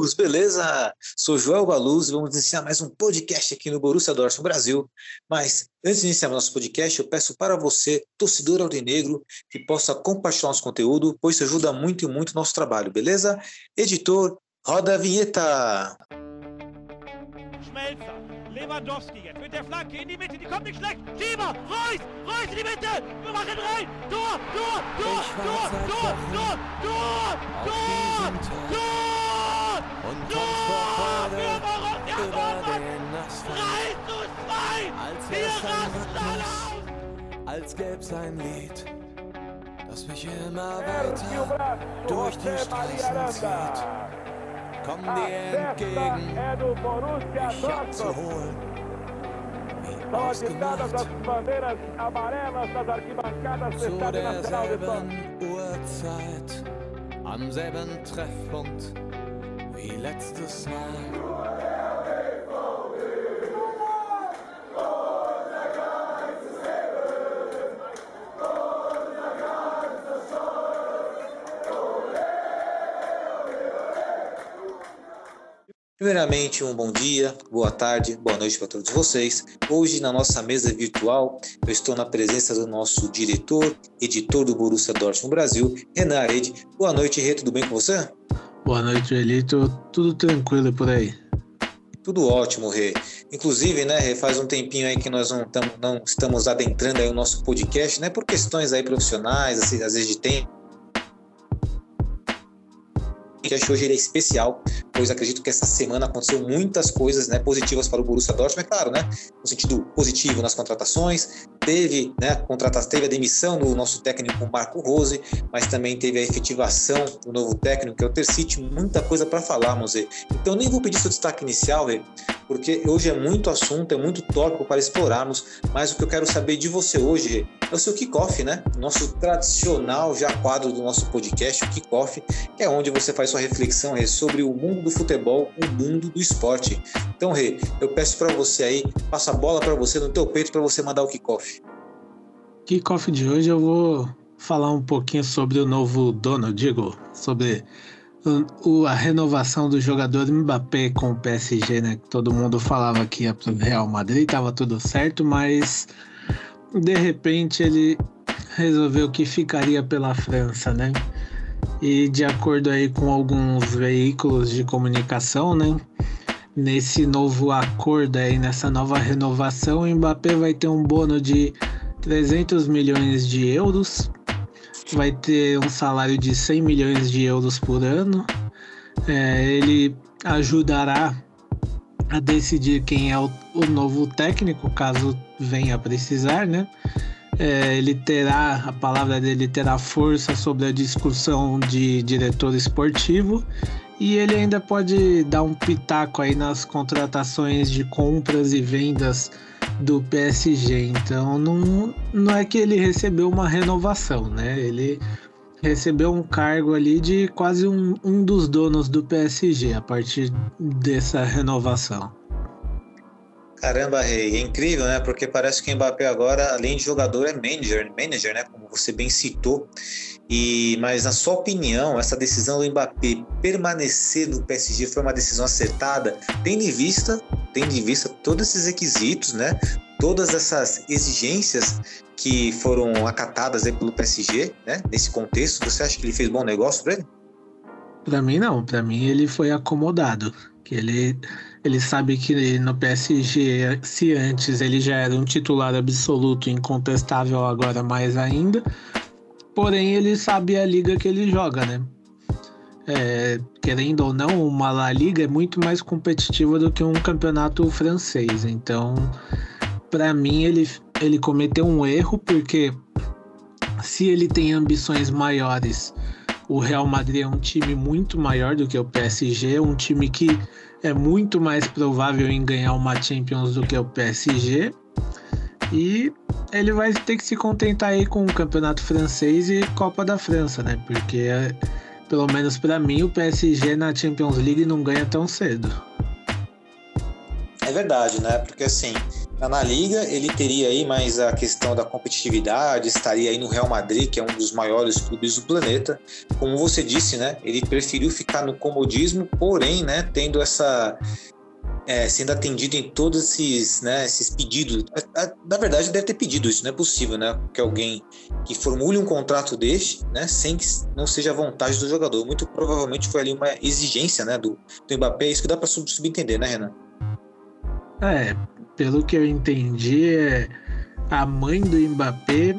amigos, beleza? Sou Joel Baluz e vamos iniciar mais um podcast aqui no Borussia Dortmund Brasil. Mas antes de iniciar nosso podcast, eu peço para você, torcedor aurinegro, que possa compartilhar nosso conteúdo, pois isso ajuda muito e muito o nosso trabalho, beleza? Editor, roda a vinheta! Schmelzer, Lewandowski jetzt mit der Flanke in die Mitte, die kommt nicht schlecht. Schieber, Reus, Reus in die Mitte, wir machen rein. Tor, Tor, Tor, Tor, Tor, Tor, Tor, Tor, Tor Und kommt vor über den Asphalt. Als wär's ein Rhythmus, als gäb's ein Lied, das mich immer weiter durch die Straßen zieht. Komm dir entgegen, mich abzuholen. Wie ausgemacht, zu derselben Uhrzeit, am selben Treffpunkt, wie letztes Mal. Primeiramente, um bom dia, boa tarde, boa noite para todos vocês. Hoje, na nossa mesa virtual, eu estou na presença do nosso diretor, editor do Borussia Dortmund Brasil, Renan Arede. Boa noite, Rê, tudo bem com você? Boa noite, Elito. Tudo tranquilo por aí? Tudo ótimo, Rê. Inclusive, né, Rê, faz um tempinho aí que nós não, não estamos adentrando aí o nosso podcast, né, por questões aí profissionais, às vezes de tempo. O podcast hoje ele é especial, pois acredito que essa semana aconteceu muitas coisas né, positivas para o Borussia Dortmund, é claro, né, no sentido positivo nas contratações, teve, né, contrata teve a demissão do nosso técnico Marco Rose, mas também teve a efetivação do novo técnico, que é o Tercite, muita coisa para falar, Mosê. Então nem vou pedir seu destaque inicial, Rê, porque hoje é muito assunto, é muito tópico para explorarmos, mas o que eu quero saber de você hoje é o seu kickoff, né? Nosso tradicional já quadro do nosso podcast, o kickoff, que é onde você faz sua reflexão Rê, sobre o mundo do futebol, o mundo do esporte. Então, Rê, eu peço para você aí, passa a bola para você no teu peito para você mandar o kickoff. Kickoff de hoje eu vou falar um pouquinho sobre o novo dono, digo, sobre o, a renovação do jogador Mbappé com o PSG, né? Todo mundo falava que ia pro Real Madrid, tava tudo certo, mas de repente ele resolveu que ficaria pela França, né? E de acordo aí com alguns veículos de comunicação, né? Nesse novo acordo aí, nessa nova renovação, o Mbappé vai ter um bônus de 300 milhões de euros, vai ter um salário de 100 milhões de euros por ano. É, ele ajudará a decidir quem é o, o, novo técnico, caso venha a precisar, né? É, ele terá, a palavra dele terá força sobre a discussão de diretor esportivo e ele ainda pode dar um pitaco aí nas contratações de compras e vendas do PSG. Então não, não é que ele recebeu uma renovação, né? Ele recebeu um cargo ali de quase um, um dos donos do PSG a partir dessa renovação. Caramba, Rei, é incrível, né? Porque parece que o Mbappé agora, além de jogador, é manager, manager, né? Como você bem citou. E, mas na sua opinião, essa decisão do Mbappé permanecer no PSG foi uma decisão acertada, tendo em vista, tendo em vista todos esses requisitos, né? Todas essas exigências que foram acatadas aí pelo PSG, né? Nesse contexto, você acha que ele fez bom negócio para ele? Para mim não, para mim ele foi acomodado, que ele ele sabe que no PSG, se antes ele já era um titular absoluto, incontestável agora mais ainda, porém ele sabe a liga que ele joga, né? É, querendo ou não, uma La Liga é muito mais competitiva do que um campeonato francês. Então, para mim, ele, ele cometeu um erro, porque se ele tem ambições maiores, o Real Madrid é um time muito maior do que o PSG, um time que é muito mais provável em ganhar uma Champions do que o PSG. E ele vai ter que se contentar aí com o Campeonato Francês e Copa da França, né? Porque, pelo menos para mim, o PSG na Champions League não ganha tão cedo. É verdade, né? Porque assim, na liga, ele teria aí mais a questão da competitividade, estaria aí no Real Madrid, que é um dos maiores clubes do planeta. Como você disse, né? Ele preferiu ficar no comodismo, porém, né, tendo essa é, sendo atendido em todos esses, né, esses pedidos. Na verdade, deve ter pedido isso, não é possível, né? Que alguém que formule um contrato deste, né, sem que não seja a vontade do jogador. Muito provavelmente foi ali uma exigência, né, do, do Mbappé. É isso que dá para subentender, né, Renan? É, pelo que eu entendi, é, a mãe do Mbappé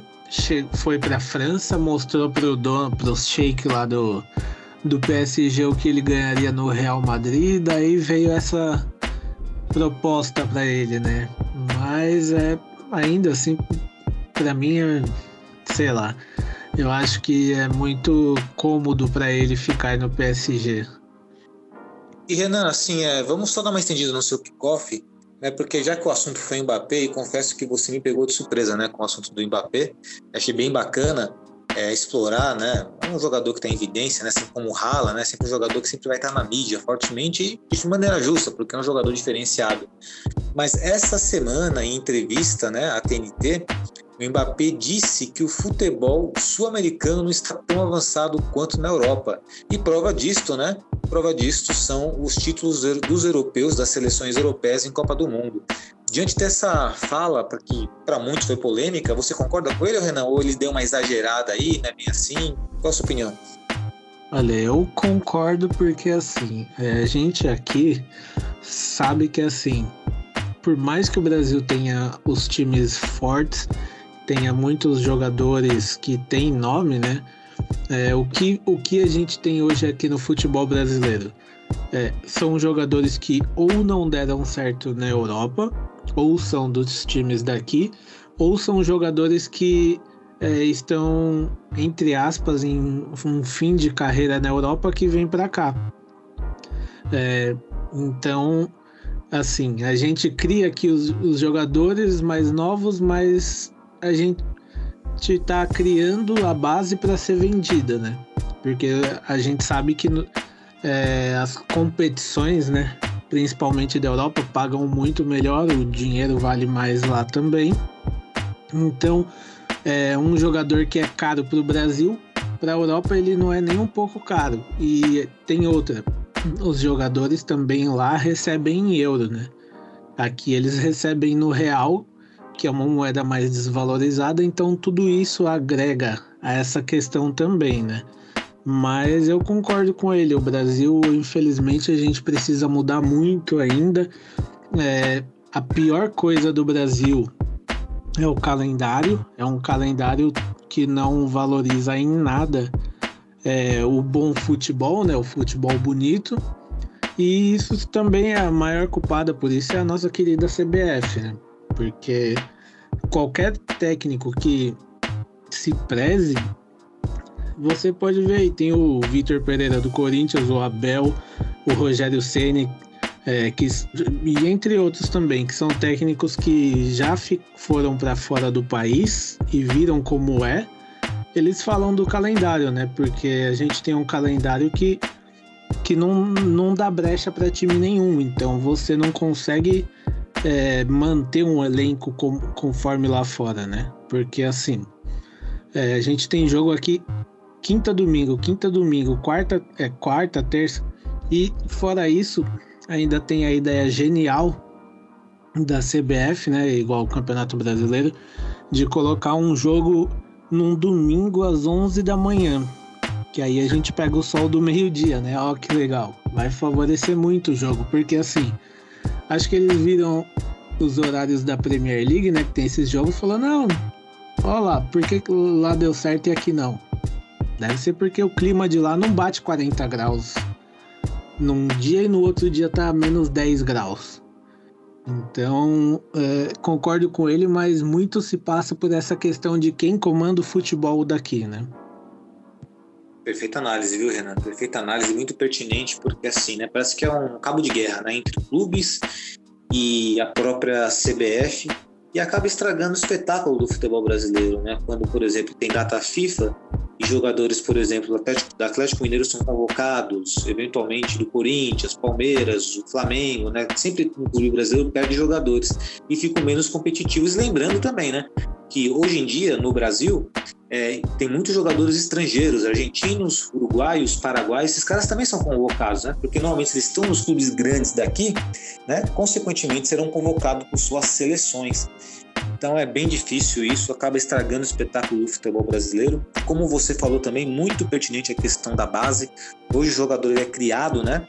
foi para a França, mostrou pro dono, pro Sheik lá do, do PSG o que ele ganharia no Real Madrid, daí veio essa proposta para ele, né? Mas é ainda assim, para mim, é, sei lá, eu acho que é muito cômodo para ele ficar no PSG. E Renan, assim, é, vamos só dar uma estendida no seu kickoff, né? Porque já que o assunto foi Mbappé, e confesso que você me pegou de surpresa, né, com o assunto do Mbappé, achei bem bacana é, explorar, né? Um jogador que está em evidência, né? Sempre como o Hala, né? Sempre um jogador que sempre vai estar na mídia fortemente e de maneira justa, porque é um jogador diferenciado. Mas essa semana, em entrevista, né, à TNT, o Mbappé disse que o futebol sul-americano não está tão avançado quanto na Europa. E prova disto, né? Prova disto são os títulos dos europeus, das seleções europeias em Copa do Mundo. Diante dessa fala, que para muitos foi polêmica, você concorda com ele, Renan? Ou ele deu uma exagerada aí, né? Bem assim? Qual a sua opinião? Olha, eu concordo porque assim, é, a gente aqui sabe que assim, por mais que o Brasil tenha os times fortes, tenha muitos jogadores que têm nome, né? É, o, que, o que a gente tem hoje aqui no futebol brasileiro? É, são jogadores que ou não deram certo na Europa, ou são dos times daqui, ou são jogadores que é, estão, entre aspas, em um fim de carreira na Europa que vem para cá. É, então, assim, a gente cria aqui os, os, jogadores mais novos, mas a gente está criando a base para ser vendida, né? Porque a gente sabe que é, as competições, né? Principalmente da Europa, pagam muito melhor, o dinheiro vale mais lá também. Então, é um jogador que é caro para o Brasil, para a Europa ele não é nem um pouco caro. E tem outra, os jogadores também lá recebem em euro, né? Aqui eles recebem no real, que é uma moeda mais desvalorizada, então tudo isso agrega a essa questão também, né? Mas eu concordo com ele. O Brasil, infelizmente, a gente precisa mudar muito ainda. É, a pior coisa do Brasil é o calendário. É um calendário que não valoriza em nada é, o bom futebol, né? O futebol bonito. E isso também é a maior culpada por isso é a nossa querida CBF, né? Porque qualquer técnico que se preze você pode ver aí, tem o Vitor Pereira do Corinthians, o Abel, o Rogério Ceni, é, que e entre outros também, que são técnicos que já foram para fora do país e viram como é. Eles falam do calendário, né? Porque a gente tem um calendário que que não, não dá brecha para time nenhum, então você não consegue é, manter um elenco com, conforme lá fora, né? Porque assim, é, a gente tem jogo aqui quinta domingo, quinta domingo, quarta é quarta, terça. E fora isso, ainda tem a ideia genial da CBF, né, igual o Campeonato Brasileiro, de colocar um jogo num domingo às 11 da manhã. Que aí a gente pega o sol do meio-dia, né? Ó, que legal. Vai favorecer muito o jogo, porque assim, acho que eles viram os horários da Premier League, né, que tem esses jogos, falando, não, ó lá, por que lá deu certo e aqui não? Deve ser porque o clima de lá não bate 40 graus num dia e no outro dia tá menos 10 graus. Então, é, concordo com ele, mas muito se passa por essa questão de quem comanda o futebol daqui, né? Perfeita análise, viu, Renan? Perfeita análise, muito pertinente, porque assim, né? Parece que é um cabo de guerra, né? Entre clubes e a própria CBF e acaba estragando o espetáculo do futebol brasileiro, né? Quando, por exemplo, tem data FIFA e jogadores, por exemplo, do Atlético, do Atlético Mineiro são convocados, eventualmente do Corinthians, Palmeiras, o Flamengo, né? Sempre no clube brasileiro perde jogadores e ficam menos competitivos. Lembrando também, né? Que hoje em dia, no Brasil, é, tem muitos jogadores estrangeiros, argentinos, uruguaios, paraguaios, esses caras também são convocados, né? Porque normalmente eles estão nos clubes grandes daqui, né? Consequentemente serão convocados por suas seleções. Então é bem difícil isso, acaba estragando o espetáculo do futebol brasileiro. Como você falou também, muito pertinente a questão da base. Hoje o jogador é criado, né?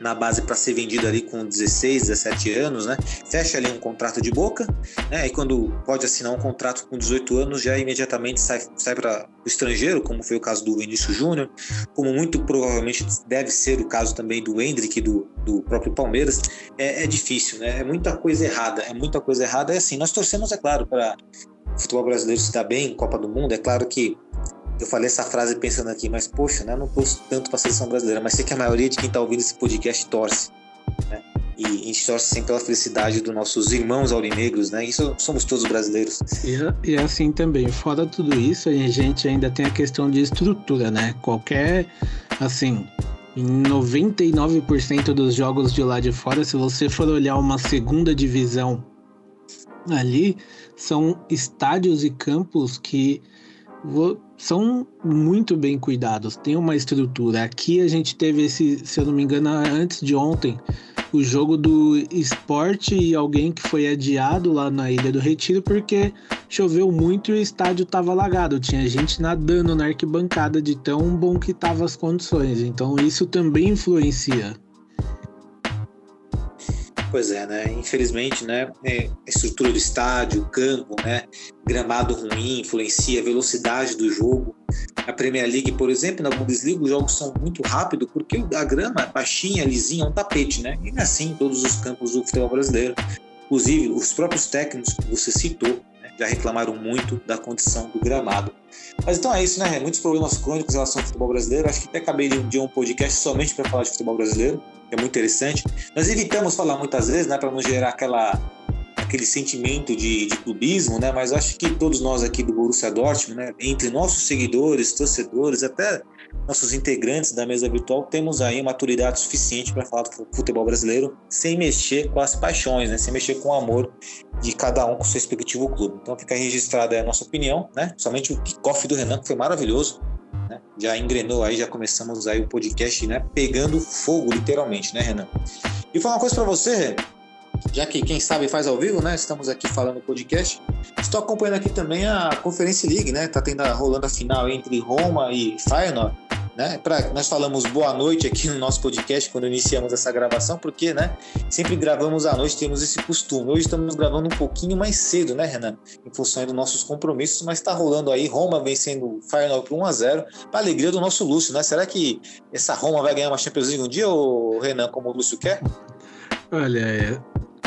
Na base para ser vendido ali com 16, 17 anos, né? Fecha ali um contrato de boca, né? E quando pode assinar um contrato com 18 anos, já imediatamente sai, sai para o estrangeiro, como foi o caso do Vinícius Júnior, como muito provavelmente deve ser o caso também do Hendrick, do, do próprio Palmeiras. É, é difícil, né? É muita coisa errada, é muita coisa errada. É assim, nós torcemos, é claro, para o futebol brasileiro se dar bem em Copa do Mundo. É claro que eu falei essa frase pensando aqui, mas poxa, né, não torço tanto para a seleção brasileira, mas sei que a maioria de quem está ouvindo esse podcast torce. Né? E a gente torce sempre pela felicidade dos nossos irmãos aurinegros, né? Isso somos todos brasileiros. E, e assim também, fora tudo isso, a gente ainda tem a questão de estrutura, né? Qualquer, assim, em 99% dos jogos de lá de fora, se você for olhar uma segunda divisão ali, são estádios e campos que são muito bem cuidados, tem uma estrutura. Aqui a gente teve esse, se eu não me engano, antes de ontem, o jogo do esporte e alguém que foi adiado lá na Ilha do Retiro porque choveu muito e o estádio estava alagado. Tinha gente nadando na arquibancada de tão bom que estavam as condições. Então isso também influencia. Pois é, né? Infelizmente, né? É, a estrutura do estádio, o campo, né? Gramado ruim influencia a velocidade do jogo. A Premier League, por exemplo, na Bundesliga, os jogos são muito rápidos porque a grama é baixinha, lisinha, é um tapete, né? E assim todos os campos do futebol brasileiro. Inclusive, os próprios técnicos que você citou já reclamaram muito da condição do gramado. Mas então é isso, né? Muitos problemas crônicos em relação ao futebol brasileiro. Acho que até caberia um dia um podcast somente para falar de futebol brasileiro é muito interessante. Nós evitamos falar muitas vezes, né, para não gerar aquela aquele sentimento de, de, clubismo, né? Mas acho que todos nós aqui do Borussia Dortmund, né, entre nossos seguidores, torcedores, até nossos integrantes da mesa virtual, temos aí maturidade suficiente para falar do futebol brasileiro sem mexer com as paixões, né? Sem mexer com o amor de cada um com seu respectivo clube. Então fica registrada a nossa opinião, né? Somente o kickoff do Renan que foi maravilhoso né? Já engrenou aí, já começamos aí o podcast, né? Pegando fogo, literalmente, né, Renan? E falar uma coisa para você, Renan. Já que quem sabe faz ao vivo, né? Estamos aqui falando podcast. Estou acompanhando aqui também a Conference League, né? Tá tendo a, rolando a final entre Roma e Feyenoord né? Pra, nós falamos boa noite aqui no nosso podcast quando iniciamos essa gravação, porque, né? Sempre gravamos à noite, temos esse costume. Hoje estamos gravando um pouquinho mais cedo, né, Renan? Em função dos nossos compromissos, mas está rolando aí Roma vencendo Feyenoord por 1 a 0 para alegria do nosso Lúcio, né? Será que essa Roma vai ganhar uma Champions League um dia, ou Renan, como o Lúcio quer? Olha, é,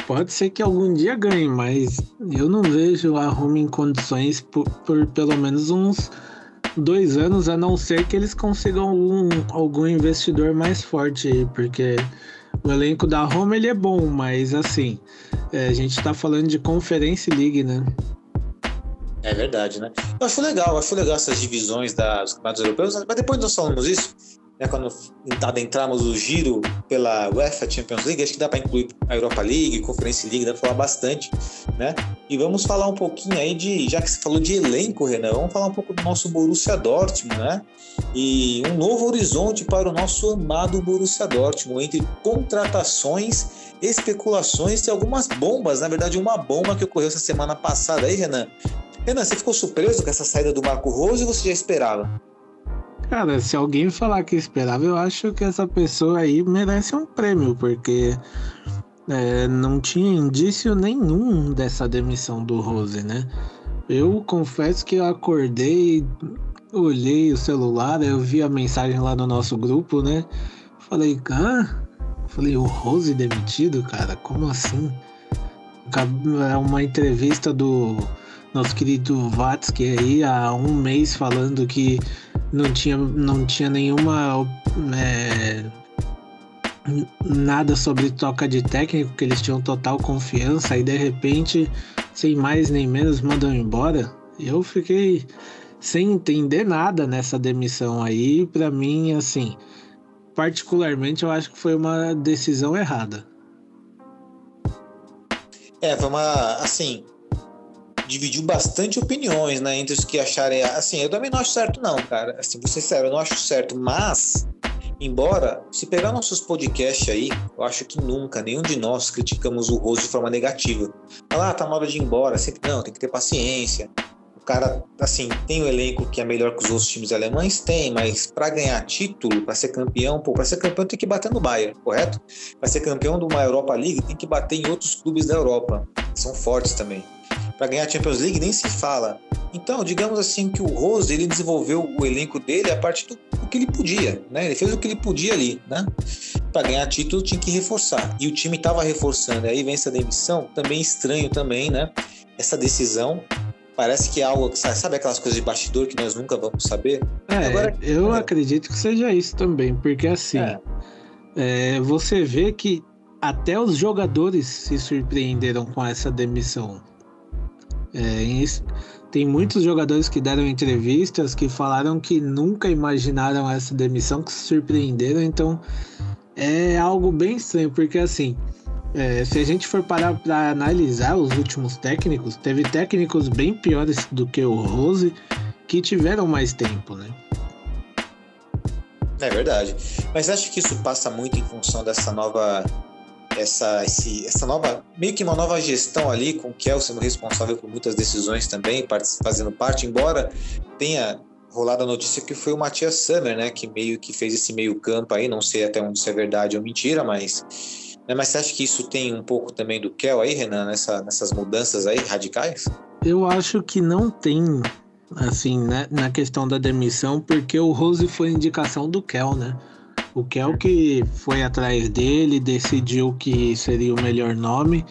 pode ser que algum dia ganhe, mas eu não vejo a Roma em condições por, por pelo menos uns dois anos, a não ser que eles consigam algum, investidor mais forte, porque o elenco da Roma ele é bom, mas assim, é, a gente tá falando de Conference League, né? É verdade, né? Eu acho legal, acho legal essas divisões das campeonatos europeus, mas depois nós falamos isso, né, quando adentramos o giro pela UEFA Champions League, acho que dá para incluir a Europa League, Conference League, dá para falar bastante, né? E vamos falar um pouquinho aí de, já que você falou de elenco, Renan, vamos falar um pouco do nosso Borussia Dortmund, né? E um novo horizonte para o nosso amado Borussia Dortmund, entre contratações, especulações e algumas bombas, na verdade uma bomba que ocorreu essa semana passada aí, Renan. Renan, você ficou surpreso com essa saída do Marco Rose ou você já esperava? Cara, se alguém falar que esperava, eu acho que essa pessoa aí merece um prêmio, porque é, não tinha indício nenhum dessa demissão do Rose, né? Eu confesso que eu acordei, olhei o celular, eu vi a mensagem lá no nosso grupo, né? Falei, ah, falei, o Rose demitido, cara? Como assim? É uma entrevista do nosso querido Vatsky aí há um mês falando que não tinha, não tinha nenhuma é, nada sobre troca de técnico, que eles tinham total confiança, e de repente, sem mais nem menos, mandam embora. Eu fiquei sem entender nada nessa demissão aí, para mim, assim, particularmente eu acho que foi uma decisão errada. É, foi uma, assim, dividiu bastante opiniões, né, entre os que acharem, assim, eu também não acho certo não, cara, assim, vou ser sério, eu não acho certo, mas Embora, se pegar nossos podcasts aí, eu acho que nunca, nenhum de nós criticamos o Rose de forma negativa. Falar, ah, tá na hora de ir embora, sempre não, tem que ter paciência. O cara, assim, tem o um elenco que é melhor que os outros times alemães? Tem, mas para ganhar título, para ser campeão, pô, para ser campeão tem que bater no Bayern, correto? Para ser campeão de uma Europa League tem que bater em outros clubes da Europa, que são fortes também. Para ganhar a Champions League nem se fala. Então, digamos assim que o Rose ele desenvolveu o elenco dele a partir do, que ele podia, né? Ele fez o que ele podia ali, né? Para ganhar título tinha que reforçar e o time estava reforçando. Aí vem essa demissão, também estranho também, né? Essa decisão parece que é algo que sabe aquelas coisas de bastidor que nós nunca vamos saber. É, Agora, eu é... acredito que seja isso também, porque assim é. É, você vê que até os jogadores se surpreenderam com essa demissão. É, tem muitos jogadores que deram entrevistas que falaram que nunca imaginaram essa demissão, que se surpreenderam. Então é algo bem estranho, porque assim, é, se a gente for parar para analisar os últimos técnicos, teve técnicos bem piores do que o Rose que tiveram mais tempo, né? É verdade. Mas acho que isso passa muito em função dessa nova essa, esse, essa nova, meio que uma nova gestão ali, com o Kel sendo responsável por muitas decisões também, fazendo parte, embora tenha rolado a notícia que foi o Matias Summer, né, que meio que fez esse meio campo aí, não sei até onde isso é verdade ou mentira, mas né, mas você acha que isso tem um pouco também do Kel aí, Renan, nessa, nessas mudanças aí radicais? Eu acho que não tem, assim, né, na questão da demissão, porque o Rose foi indicação do Kel, né? O Kel que foi atrás dele, decidiu que seria o melhor nome.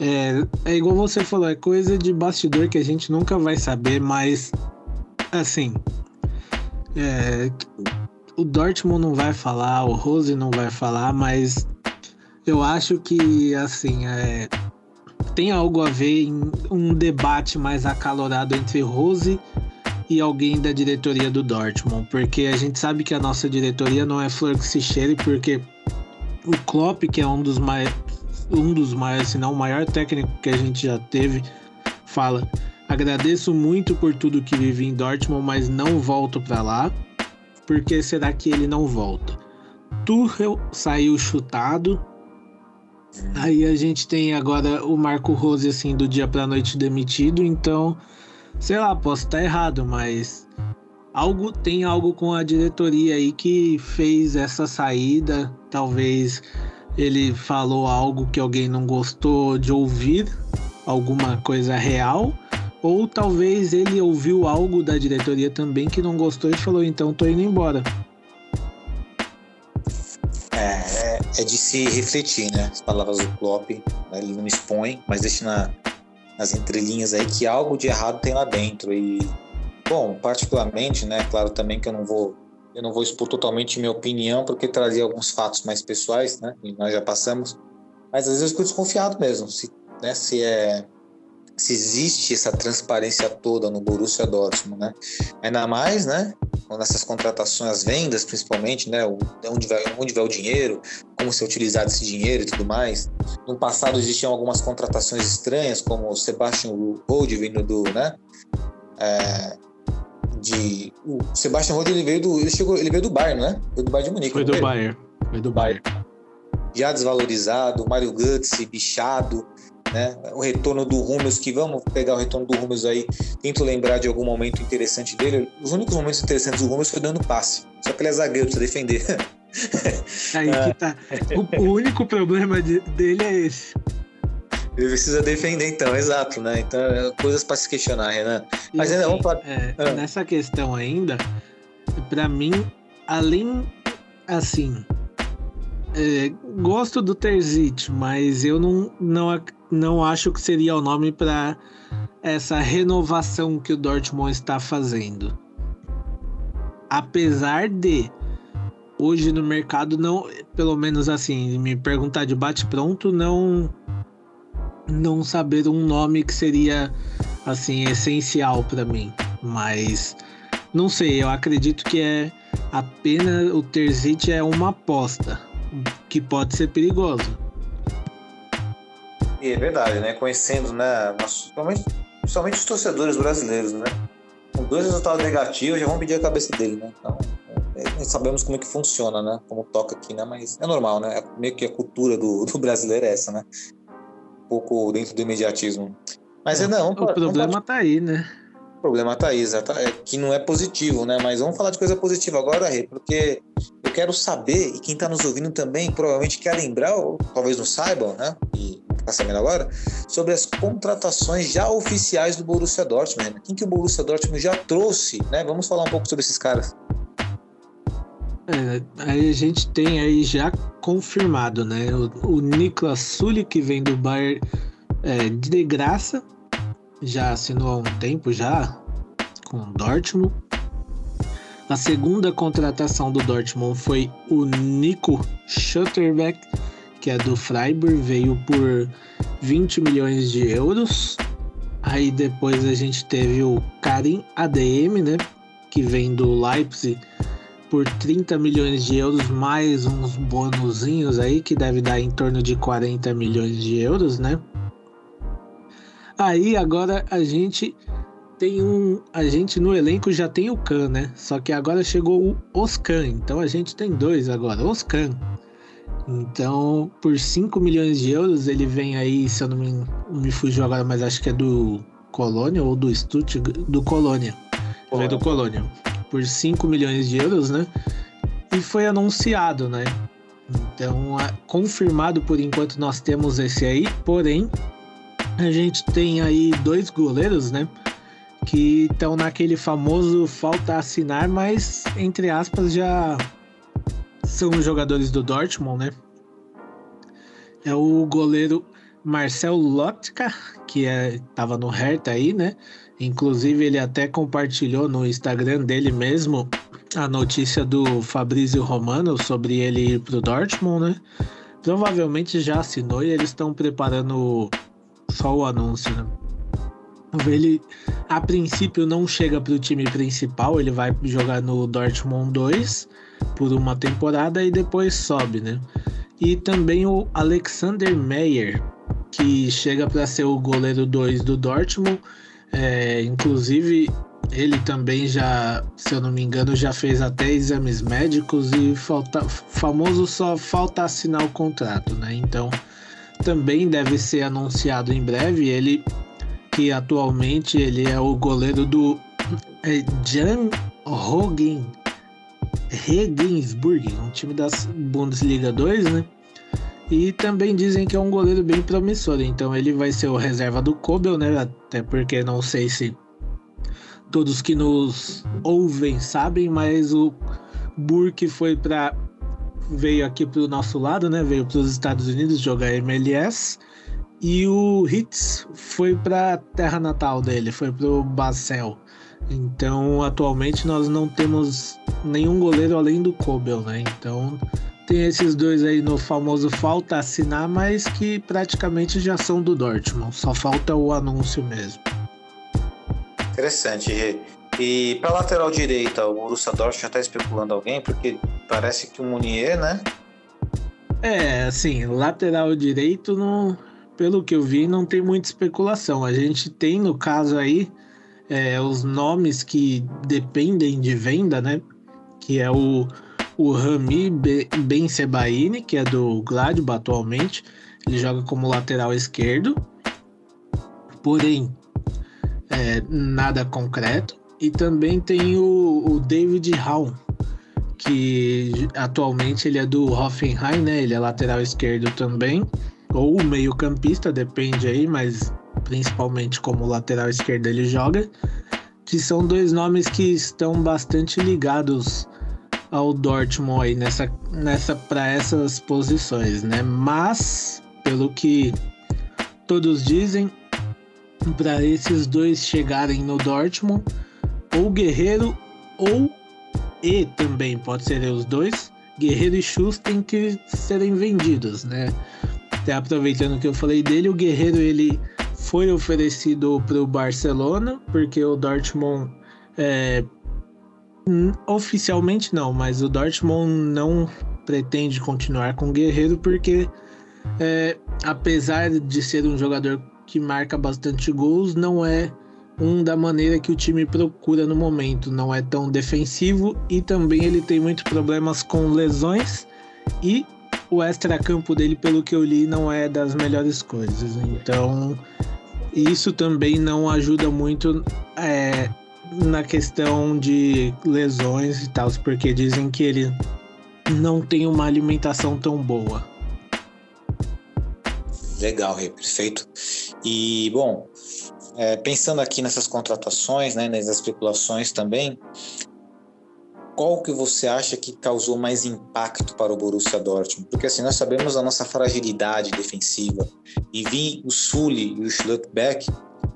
É, é igual você falou, é coisa de bastidor que a gente nunca vai saber, mas assim. É, o Dortmund não vai falar, o Rose não vai falar, mas eu acho que assim é, tem algo a ver em um debate mais acalorado entre Rose e alguém da diretoria do Dortmund, porque a gente sabe que a nossa diretoria não é flor que se cheire, porque o Klopp, que é um dos mais um dos maiores, se não o maior técnico que a gente já teve, fala: "Agradeço muito por tudo que vivi em Dortmund, mas não volto para lá. Porque será que ele não volta?" Tuchel saiu chutado. Aí a gente tem agora o Marco Rose assim do dia para noite demitido, então sei lá, posso estar errado, mas algo tem algo com a diretoria aí que fez essa saída. Talvez ele falou algo que alguém não gostou de ouvir, alguma coisa real, ou talvez ele ouviu algo da diretoria também que não gostou e falou: então tô indo embora. É, é, é de se refletir, né? As palavras do Klopp, né? ele não expõe, mas deixa na, nas entrelinhas aí que algo de errado tem lá dentro e bom, particularmente, né, claro também que eu não vou eu não vou expor totalmente minha opinião porque trazia alguns fatos mais pessoais, né, e nós já passamos, mas às vezes eu fico desconfiado mesmo, se, né, se é se existe essa transparência toda no Borussia Dortmund, né? Ainda mais, né? Nessas contratações, as vendas principalmente, né? Onde vai, onde vai o dinheiro, como ser utilizado esse dinheiro e tudo mais. No passado existiam algumas contratações estranhas, como o Sebastian Rode vindo do, né? É, de, o Sebastian Rode ele veio do, ele chegou, ele veio do Bayern, né? Veio do Bayern de Munique. Foi do Bayern. Foi do Bayern. Já desvalorizado, Mário Götze, bichado, né? O retorno do Rummels, que vamos pegar o retorno do Rummels aí, tento lembrar de algum momento interessante dele. Os únicos momentos interessantes do Rummels foi dando passe. Só que ele é zagueiro, precisa defender. Aí que tá. O, o único problema de, dele é esse. Ele precisa defender, então, exato, né? Então, é coisas para se questionar, Renan. Mas assim, ainda vamos falar. É, ah. Nessa questão ainda, para mim, além assim, é, gosto do Terzic, mas eu não, não, não acho que seria o nome para essa renovação que o Dortmund está fazendo. Apesar de hoje no mercado não, pelo menos assim, me perguntar de bate pronto, não não saber um nome que seria assim essencial para mim, mas não sei, eu acredito que é apenas o Terzic é uma aposta que pode ser perigoso. E é verdade, né? Conhecendo, né? Principalmente, principalmente os torcedores brasileiros, né? Com dois resultados negativos, já vão pedir a cabeça dele, né? Então, é, sabemos como é que funciona, né? Como toca aqui, né? Mas é normal, né? É meio que a cultura do, do brasileiro é essa, né? Um pouco dentro do imediatismo. Mas é, não. O problema pode... tá aí, né? O problema tá aí, exato. É que não é positivo, né? Mas vamos falar de coisa positiva agora, Rê, porque eu quero saber, e quem tá nos ouvindo também provavelmente quer lembrar, ou talvez não saibam, né? E tá sabendo agora, sobre as contratações já oficiais do Borussia Dortmund. Quem que o Borussia Dortmund já trouxe, né? Vamos falar um pouco sobre esses caras. É, aí a gente tem aí já confirmado, né? O, o Niklas Sully, que vem do Bayern é, de graça, já assinou há um tempo já com o Dortmund. A segunda contratação do Dortmund foi o Nico Schutterbeck, que é do Freiburg, veio por 20 milhões de euros. Aí depois a gente teve o Karim ADM, né, que vem do Leipzig por 30 milhões de euros, mais uns bonuzinhos aí, que deve dar em torno de 40 milhões de euros, né? Aí agora a gente tem um. A gente no elenco já tem o Khan, né? Só que agora chegou o Oscan. Então a gente tem dois agora, Oscan. Então, por 5 milhões de euros, ele vem aí, se eu não me, me fugiu agora, mas acho que é do Colônia ou do Stuttgart, do Colônia. Vem do Colônia por 5 milhões de euros, né? E foi anunciado, né? Então, confirmado por enquanto nós temos esse aí, porém, a gente tem aí dois goleiros, né? Que estão naquele famoso falta assinar, mas entre aspas já são jogadores do Dortmund, né? É o goleiro Marcel Lotka, que é, tava no Hertha aí, né? Inclusive, ele até compartilhou no Instagram dele mesmo a notícia do Fabrício Romano sobre ele ir pro Dortmund, né? Provavelmente já assinou e eles estão preparando só o anúncio, né? Ele, a princípio, não chega para o time principal, ele vai jogar no Dortmund 2 por uma temporada e depois sobe, né? E também o Alexander Meyer, que chega para ser o goleiro 2 do Dortmund é, inclusive, ele também já, se eu não me engano, já fez até exames médicos e falta, famoso só falta assinar o contrato, né? Então, também deve ser anunciado em breve. Ele, que atualmente ele é o goleiro do é, Jan Hogen Regensburg, um time da Bundesliga 2, né? E também dizem que é um goleiro bem promissor, então ele vai ser o reserva do Kobel, né? Até porque não sei se todos que nos ouvem sabem, mas o Burke foi para veio aqui para o nosso lado, né? Veio para os Estados Unidos jogar MLS e o Hitz foi para a terra natal dele, foi para o Basel. Então, atualmente nós não temos nenhum goleiro além do Kobel, né? Então, tem esses dois aí no famoso falta assinar, mas que praticamente já são do Dortmund. Só falta o anúncio mesmo. Interessante, Rê. E para lateral direita, o Borussia Dortmund já está especulando alguém, porque parece que o Munier, né? É, assim, lateral direito, não, pelo que eu vi, não tem muita especulação. A gente tem, no caso aí, é, os nomes que dependem de venda, né? Que é o o Rami Ben Sebaini, que é do Gladbach atualmente. Ele joga como lateral esquerdo. Porém, é, nada concreto. E também tem o, o David Raum, que atualmente ele é do Hoffenheim, né? Ele é lateral esquerdo também. Ou meio campista, depende aí, mas principalmente como lateral esquerdo ele joga. Que são dois nomes que estão bastante ligados ao Dortmund aí nessa, nessa para essas posições, né? Mas pelo que todos dizem, para esses dois chegarem no Dortmund, ou Guerreiro ou e também pode ser os dois, Guerreiro e Schuss têm que serem vendidos, né? Até aproveitando que eu falei dele, o Guerreiro ele foi oferecido para o Barcelona porque o Dortmund é, oficialmente não, mas o Dortmund não pretende continuar com o Guerreiro porque, é, apesar de ser um jogador que marca bastante gols, não é um da maneira que o time procura no momento. Não é tão defensivo e também ele tem muitos problemas com lesões e o extra-campo dele, pelo que eu li, não é das melhores coisas. Então, isso também não ajuda muito é, na questão de lesões e tal, porque dizem que ele não tem uma alimentação tão boa. Legal, Rei, perfeito. E, bom, é, pensando aqui nessas contratações, né, nas especulações também, qual que você acha que causou mais impacto para o Borussia Dortmund? Porque assim, nós sabemos a nossa fragilidade defensiva e vir o Sully e o Schlutbeck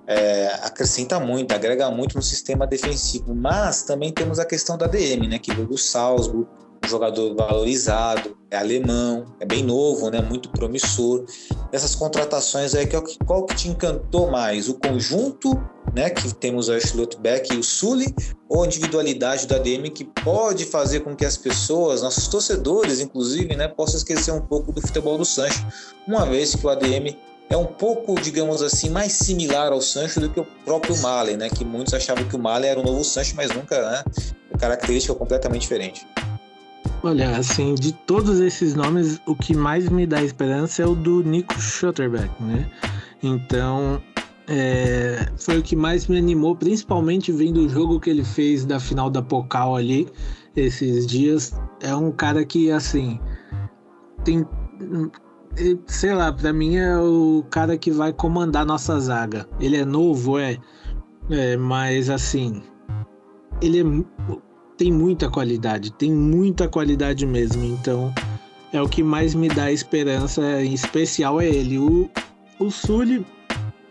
é, acrescenta muito, agrega muito no sistema defensivo, mas também temos a questão da DM, né, que veio do Salzburg, jogador valorizado, é alemão, é bem novo, né, muito promissor. Essas contratações aí, qual que te encantou mais? O conjunto, né, que temos o Schlotbeck e o Sully, ou a individualidade do ADM que pode fazer com que as pessoas, nossos torcedores, inclusive, né, possam esquecer um pouco do futebol do Sancho, uma vez que o ADM é um pouco, digamos assim, mais similar ao Sancho do que o próprio Malen, né? Que muitos achavam que o Malen era o novo Sancho, mas nunca, né? Característica completamente diferente. Olha, assim, de todos esses nomes, o que mais me dá esperança é o do Nico Schotterbeck, né? Então, é, foi o que mais me animou, principalmente vendo o jogo que ele fez da final da Pokal ali, esses dias. É um cara que, assim, tem. Sei lá, pra mim é o cara que vai comandar nossa zaga. Ele é novo, é, é mas assim, ele é tem muita qualidade, tem muita qualidade mesmo. Então é o que mais me dá esperança, em especial é ele. O, o Sully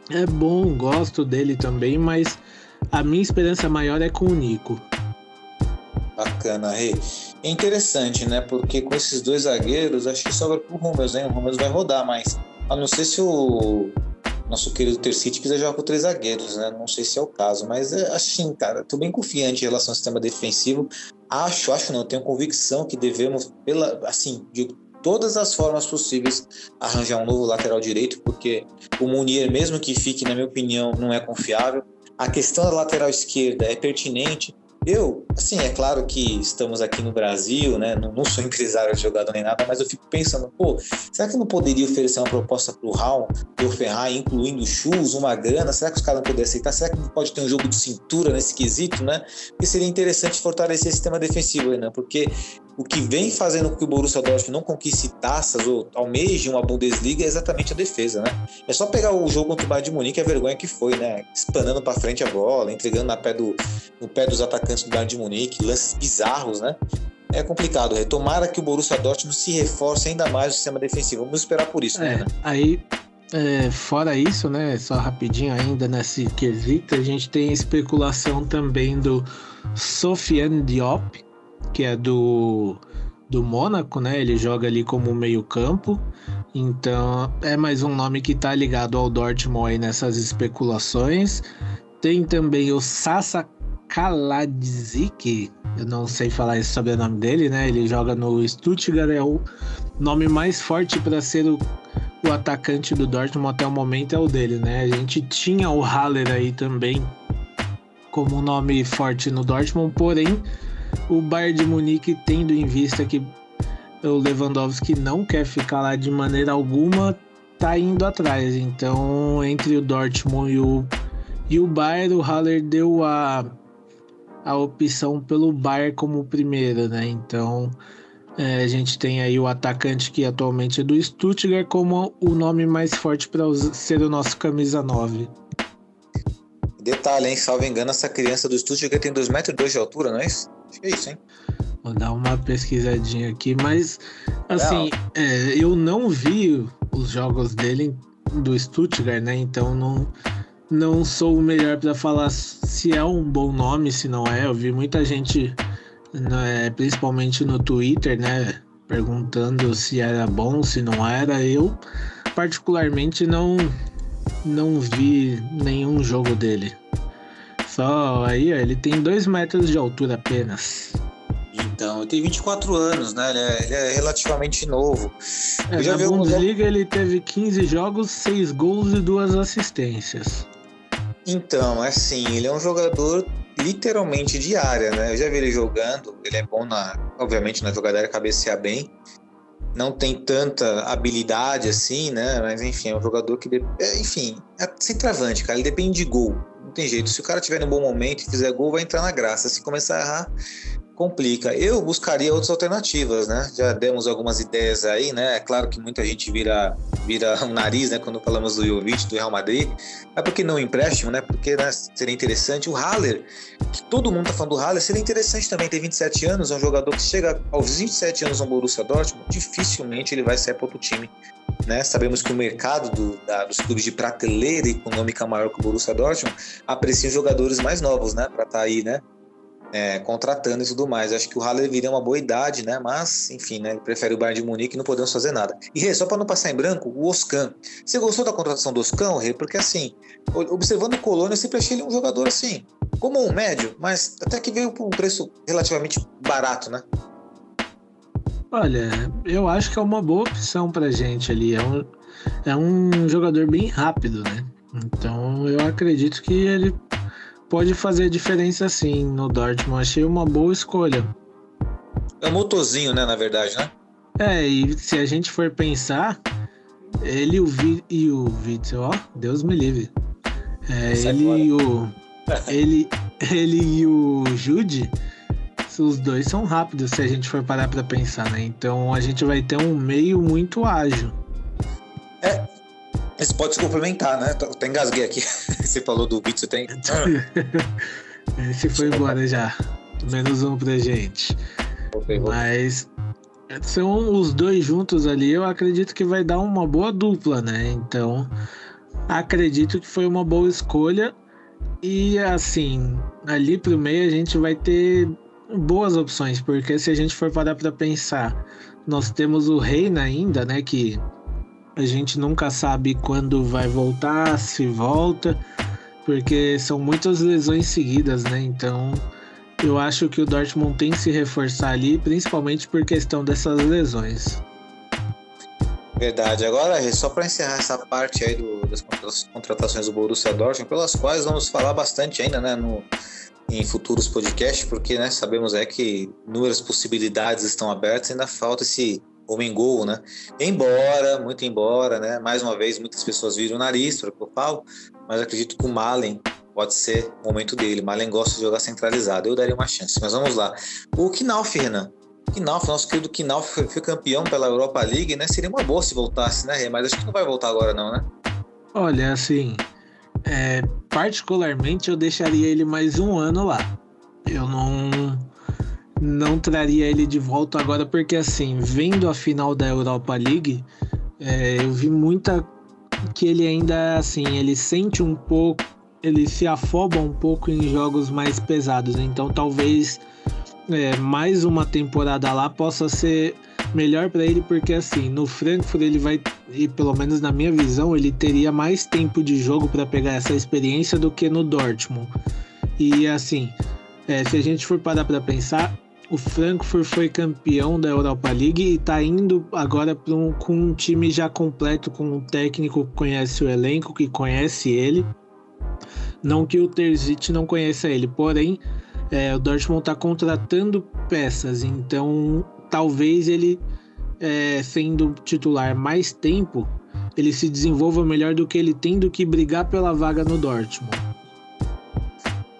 é bom, gosto dele também, mas a minha esperança maior é com o Nico. Bacana, Rei. É interessante, né? Porque com esses dois zagueiros, acho que sobra pro Rúmeus, hein? O Rúmeus vai rodar, mas a não ser se o nosso querido Tercite quiser jogar com três zagueiros, né? Não sei se é o caso, mas é, assim, cara, tô bem confiante em relação ao sistema defensivo. Acho, acho não, tenho convicção que devemos, pela, assim, de todas as formas possíveis, arranjar um novo lateral direito, porque o Munier, mesmo que fique, na minha opinião, não é confiável. A questão da lateral esquerda é pertinente, eu, assim, é claro que estamos aqui no Brasil, né? Não, não sou empresário de jogador nem nada, mas eu fico pensando, pô, será que não poderia oferecer uma proposta para o Raul, do Ferrari, incluindo chus, uma grana? Será que os caras não poderiam aceitar? Será que não pode ter um jogo de cintura nesse quesito, né? Porque seria interessante fortalecer o sistema defensivo, né? Porque o que vem fazendo com que o Borussia Dortmund não conquiste taças ou almeje uma Bundesliga é exatamente a defesa, né? É só pegar o jogo contra o Bayern de Munique, a vergonha que foi, né? Espanando para frente a bola, entregando na pé do, no pé dos atacantes do Bayern de Munique, lances bizarros, né? É complicado. É. Tomara que o Borussia Dortmund se reforce ainda mais o sistema defensivo. Vamos esperar por isso, é, né? Aí, é, fora isso, né? Só rapidinho ainda nesse quesito, a gente tem a especulação também do Sofiane Diop, que é do, do Mônaco, né? Ele joga ali como meio-campo. Então é mais um nome que tá ligado ao Dortmund aí nessas especulações. Tem também o Sasa Kaladzic, eu não sei falar esse sobrenome dele, né? Ele joga no Stuttgart, é o nome mais forte para ser o, o atacante do Dortmund até o momento é o dele, né? A gente tinha o Haller aí também como nome forte no Dortmund, porém o Bayern de Munique tendo em vista que o Lewandowski não quer ficar lá de maneira alguma, tá indo atrás. Então, entre o Dortmund e o, e o Bayern, o Haller deu a, a opção pelo Bayern como primeiro, né? Então, é, a gente tem aí o atacante que atualmente é do Stuttgart como o nome mais forte para ser o nosso camisa 9. Detalhe, hein? Salvo engano, essa criança do Stuttgart tem 2,2 metros de altura, não é isso? Acho que é isso, hein? Vou dar uma pesquisadinha aqui, mas assim, é, eu não vi os jogos dele do Stuttgart, né? Então não, não sou o melhor para falar se é um bom nome, se não é. Eu vi muita gente, né, principalmente no Twitter, né? Perguntando se era bom, se não era. Eu, particularmente, não, não vi nenhum jogo dele. Só aí, ó, ele tem 2 metros de altura apenas. Então, ele tem 24 anos, né? Ele é, ele é relativamente novo. É, na Bundesliga ele teve 15 jogos, 6 gols e 2 assistências. Então, assim, ele é um jogador literalmente de área, né? Eu já vi ele jogando, ele é bom na, obviamente, na jogada aérea, cabecear bem. Não tem tanta habilidade assim, né? Mas enfim, é um jogador que, de- é, enfim, é centroavante, cara. Ele depende de gol. Não tem jeito. Se o cara tiver no bom momento e fizer gol, vai entrar na graça. Se começar a errar, complica. Eu buscaria outras alternativas, né? Já demos algumas ideias aí, né? É claro que muita gente vira vira o nariz, né? Quando falamos do Jovic, do Real Madrid. É porque não empréstimo, né? Porque né, seria interessante. O Haller, que todo mundo tá falando do Haller, seria interessante também ter 27 anos, é um jogador que chega aos 27 anos no Borussia Dortmund, dificilmente ele vai sair para outro time. Né? Sabemos que o mercado do- da- dos clubes de prateleira econômica maior que o Borussia Dortmund aprecia jogadores mais novos, né? Para estar aí, né? é, contratando e tudo mais. Acho que o Haller viria uma boa idade, né? Mas, enfim, né? Ele prefere o Bayern de Munique e não podemos fazer nada. E Rê, só para não passar em branco, o Oscan. Você gostou da contratação do Oscan, Rê? Porque assim, observando o Colônia, eu sempre achei ele um jogador assim, como um médio, mas até que veio por um preço relativamente barato, né? Olha, eu acho que é uma boa opção pra gente ali. É um, é um jogador bem rápido, né? Então eu acredito que ele pode fazer diferença sim no Dortmund. Achei uma boa escolha. É um motorzinho, né? Na verdade, né? É, e se a gente for pensar, ele e o, Vi, e o Witzel, ó, Deus me livre. É, Sai ele e o. Ele, ele e o Jude, os dois são rápidos se a gente for parar pra pensar, né? Então a gente vai ter um meio muito ágil. Eles podem se complementar, né? Até engasguei aqui. Você falou do Witzel, tem. Esse foi embora já. Menos um pra gente. Mas são os dois juntos ali, eu acredito que vai dar uma boa dupla, né? Então, acredito que foi uma boa escolha. E assim, ali pro meio a gente vai ter boas opções, porque se a gente for parar pra pensar, nós temos o Reina ainda, né? Que a gente nunca sabe quando vai voltar, se volta, porque são muitas lesões seguidas, né? Então, eu acho que o Dortmund tem que se reforçar ali, principalmente por questão dessas lesões. Verdade. Agora, só para encerrar essa parte aí do- das contra- contratações do Borussia Dortmund, pelas quais vamos falar bastante ainda, né, no, em futuros podcasts, porque, né, sabemos é que inúmeras possibilidades estão abertas, ainda falta esse homem gol, né? Embora, muito embora, né, mais uma vez muitas pessoas viram o nariz, para o falo, mas acredito que o Malen pode ser o momento dele. Malen gosta de jogar centralizado, eu daria uma chance. Mas vamos lá. O Knauf, Renan, Knauf, nosso querido Knauf foi, foi campeão pela Europa League, né? Seria uma boa se voltasse, né? Mas acho que não vai voltar agora, não, né? Olha, assim, é, particularmente eu deixaria ele mais um ano lá. Eu não não traria ele de volta agora, porque assim, vendo a final da Europa League, é, eu vi muita que ele ainda assim, ele sente um pouco, ele se afoba um pouco em jogos mais pesados. Então talvez é, mais uma temporada lá possa ser melhor para ele, porque assim, no Frankfurt ele vai, e pelo menos na minha visão, ele teria mais tempo de jogo para pegar essa experiência do que no Dortmund. E assim, é, se a gente for parar para pensar, o Frankfurt foi campeão da Europa League e tá indo agora um, com um time já completo, com um técnico que conhece o elenco, que conhece ele. Não que o Terzic não conheça ele, porém, é, o Dortmund está contratando peças, então talvez ele, é, sendo titular mais tempo, ele se desenvolva melhor do que ele tem do que brigar pela vaga no Dortmund.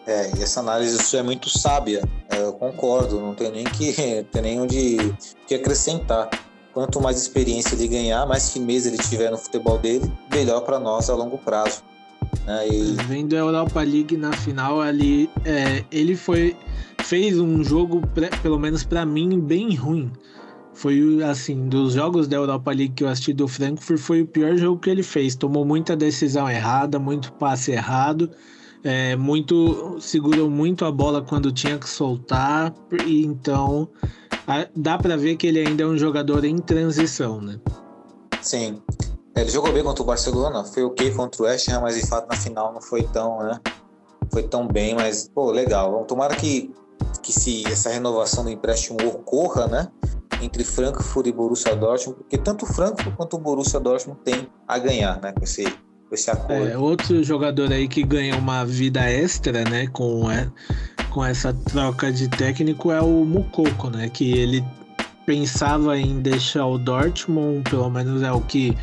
É, e essa análise sua é muito sábia. É, eu concordo, não tem nem que tem nem onde que acrescentar. Quanto mais experiência ele ganhar, mais firmeza ele tiver no futebol dele, melhor para nós a longo prazo. Né? E Vendo a Europa League na final ali, é, ele foi fez um jogo, pelo menos para mim, bem ruim. Foi assim, dos jogos da Europa League que eu assisti do Frankfurt, foi o pior jogo que ele fez. Tomou muita decisão errada, muito passe errado, é, muito segurou muito a bola quando tinha que soltar. E então a- dá para ver que ele ainda é um jogador em transição, né? sim, ele jogou bem contra o Barcelona, foi ok contra o West Ham, mas de fato na final não foi tão, né? foi tão bem, mas, pô, legal. Tomara que, que se essa renovação do empréstimo ocorra, né? Entre Frankfurt e Borussia Dortmund, porque tanto Frankfurt quanto o Borussia Dortmund tem a ganhar, né? Com esse, com esse acordo. É, outro jogador aí que ganha uma vida extra, né? Com, é, com essa troca de técnico é o Mukoko, né? Que ele pensava em deixar o Dortmund, pelo menos é o que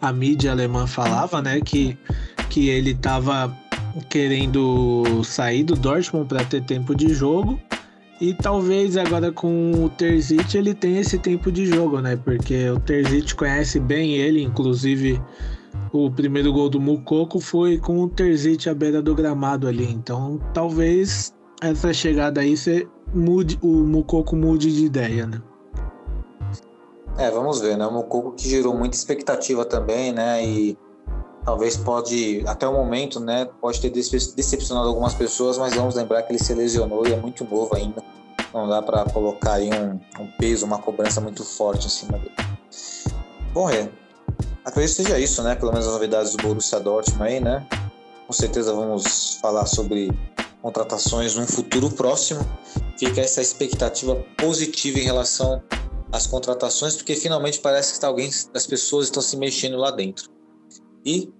a mídia alemã falava, né? Que, que ele estava querendo sair do Dortmund para ter tempo de jogo. E talvez agora com o Terzic ele tenha esse tempo de jogo, né? Porque o Terzic conhece bem ele, inclusive o primeiro gol do Mukoko foi com o Terzic à beira do gramado ali. Então talvez essa chegada aí você mude, o Mukoko mude de ideia, né? É, vamos ver, né? O Mukoko que gerou muita expectativa também, né? E talvez pode, até o momento, né, pode ter decepcionado algumas pessoas, mas vamos lembrar que ele se lesionou e é muito novo ainda. Não dá para colocar aí um, um, peso, uma cobrança muito forte em cima dele. Bom, é, acredito que seja isso, né? Pelo menos as novidades do Borussia Dortmund aí, né? Com certeza vamos falar sobre contratações num futuro próximo. Fica essa expectativa positiva em relação às contratações, porque finalmente parece que tá alguém, as pessoas estão se mexendo lá dentro. E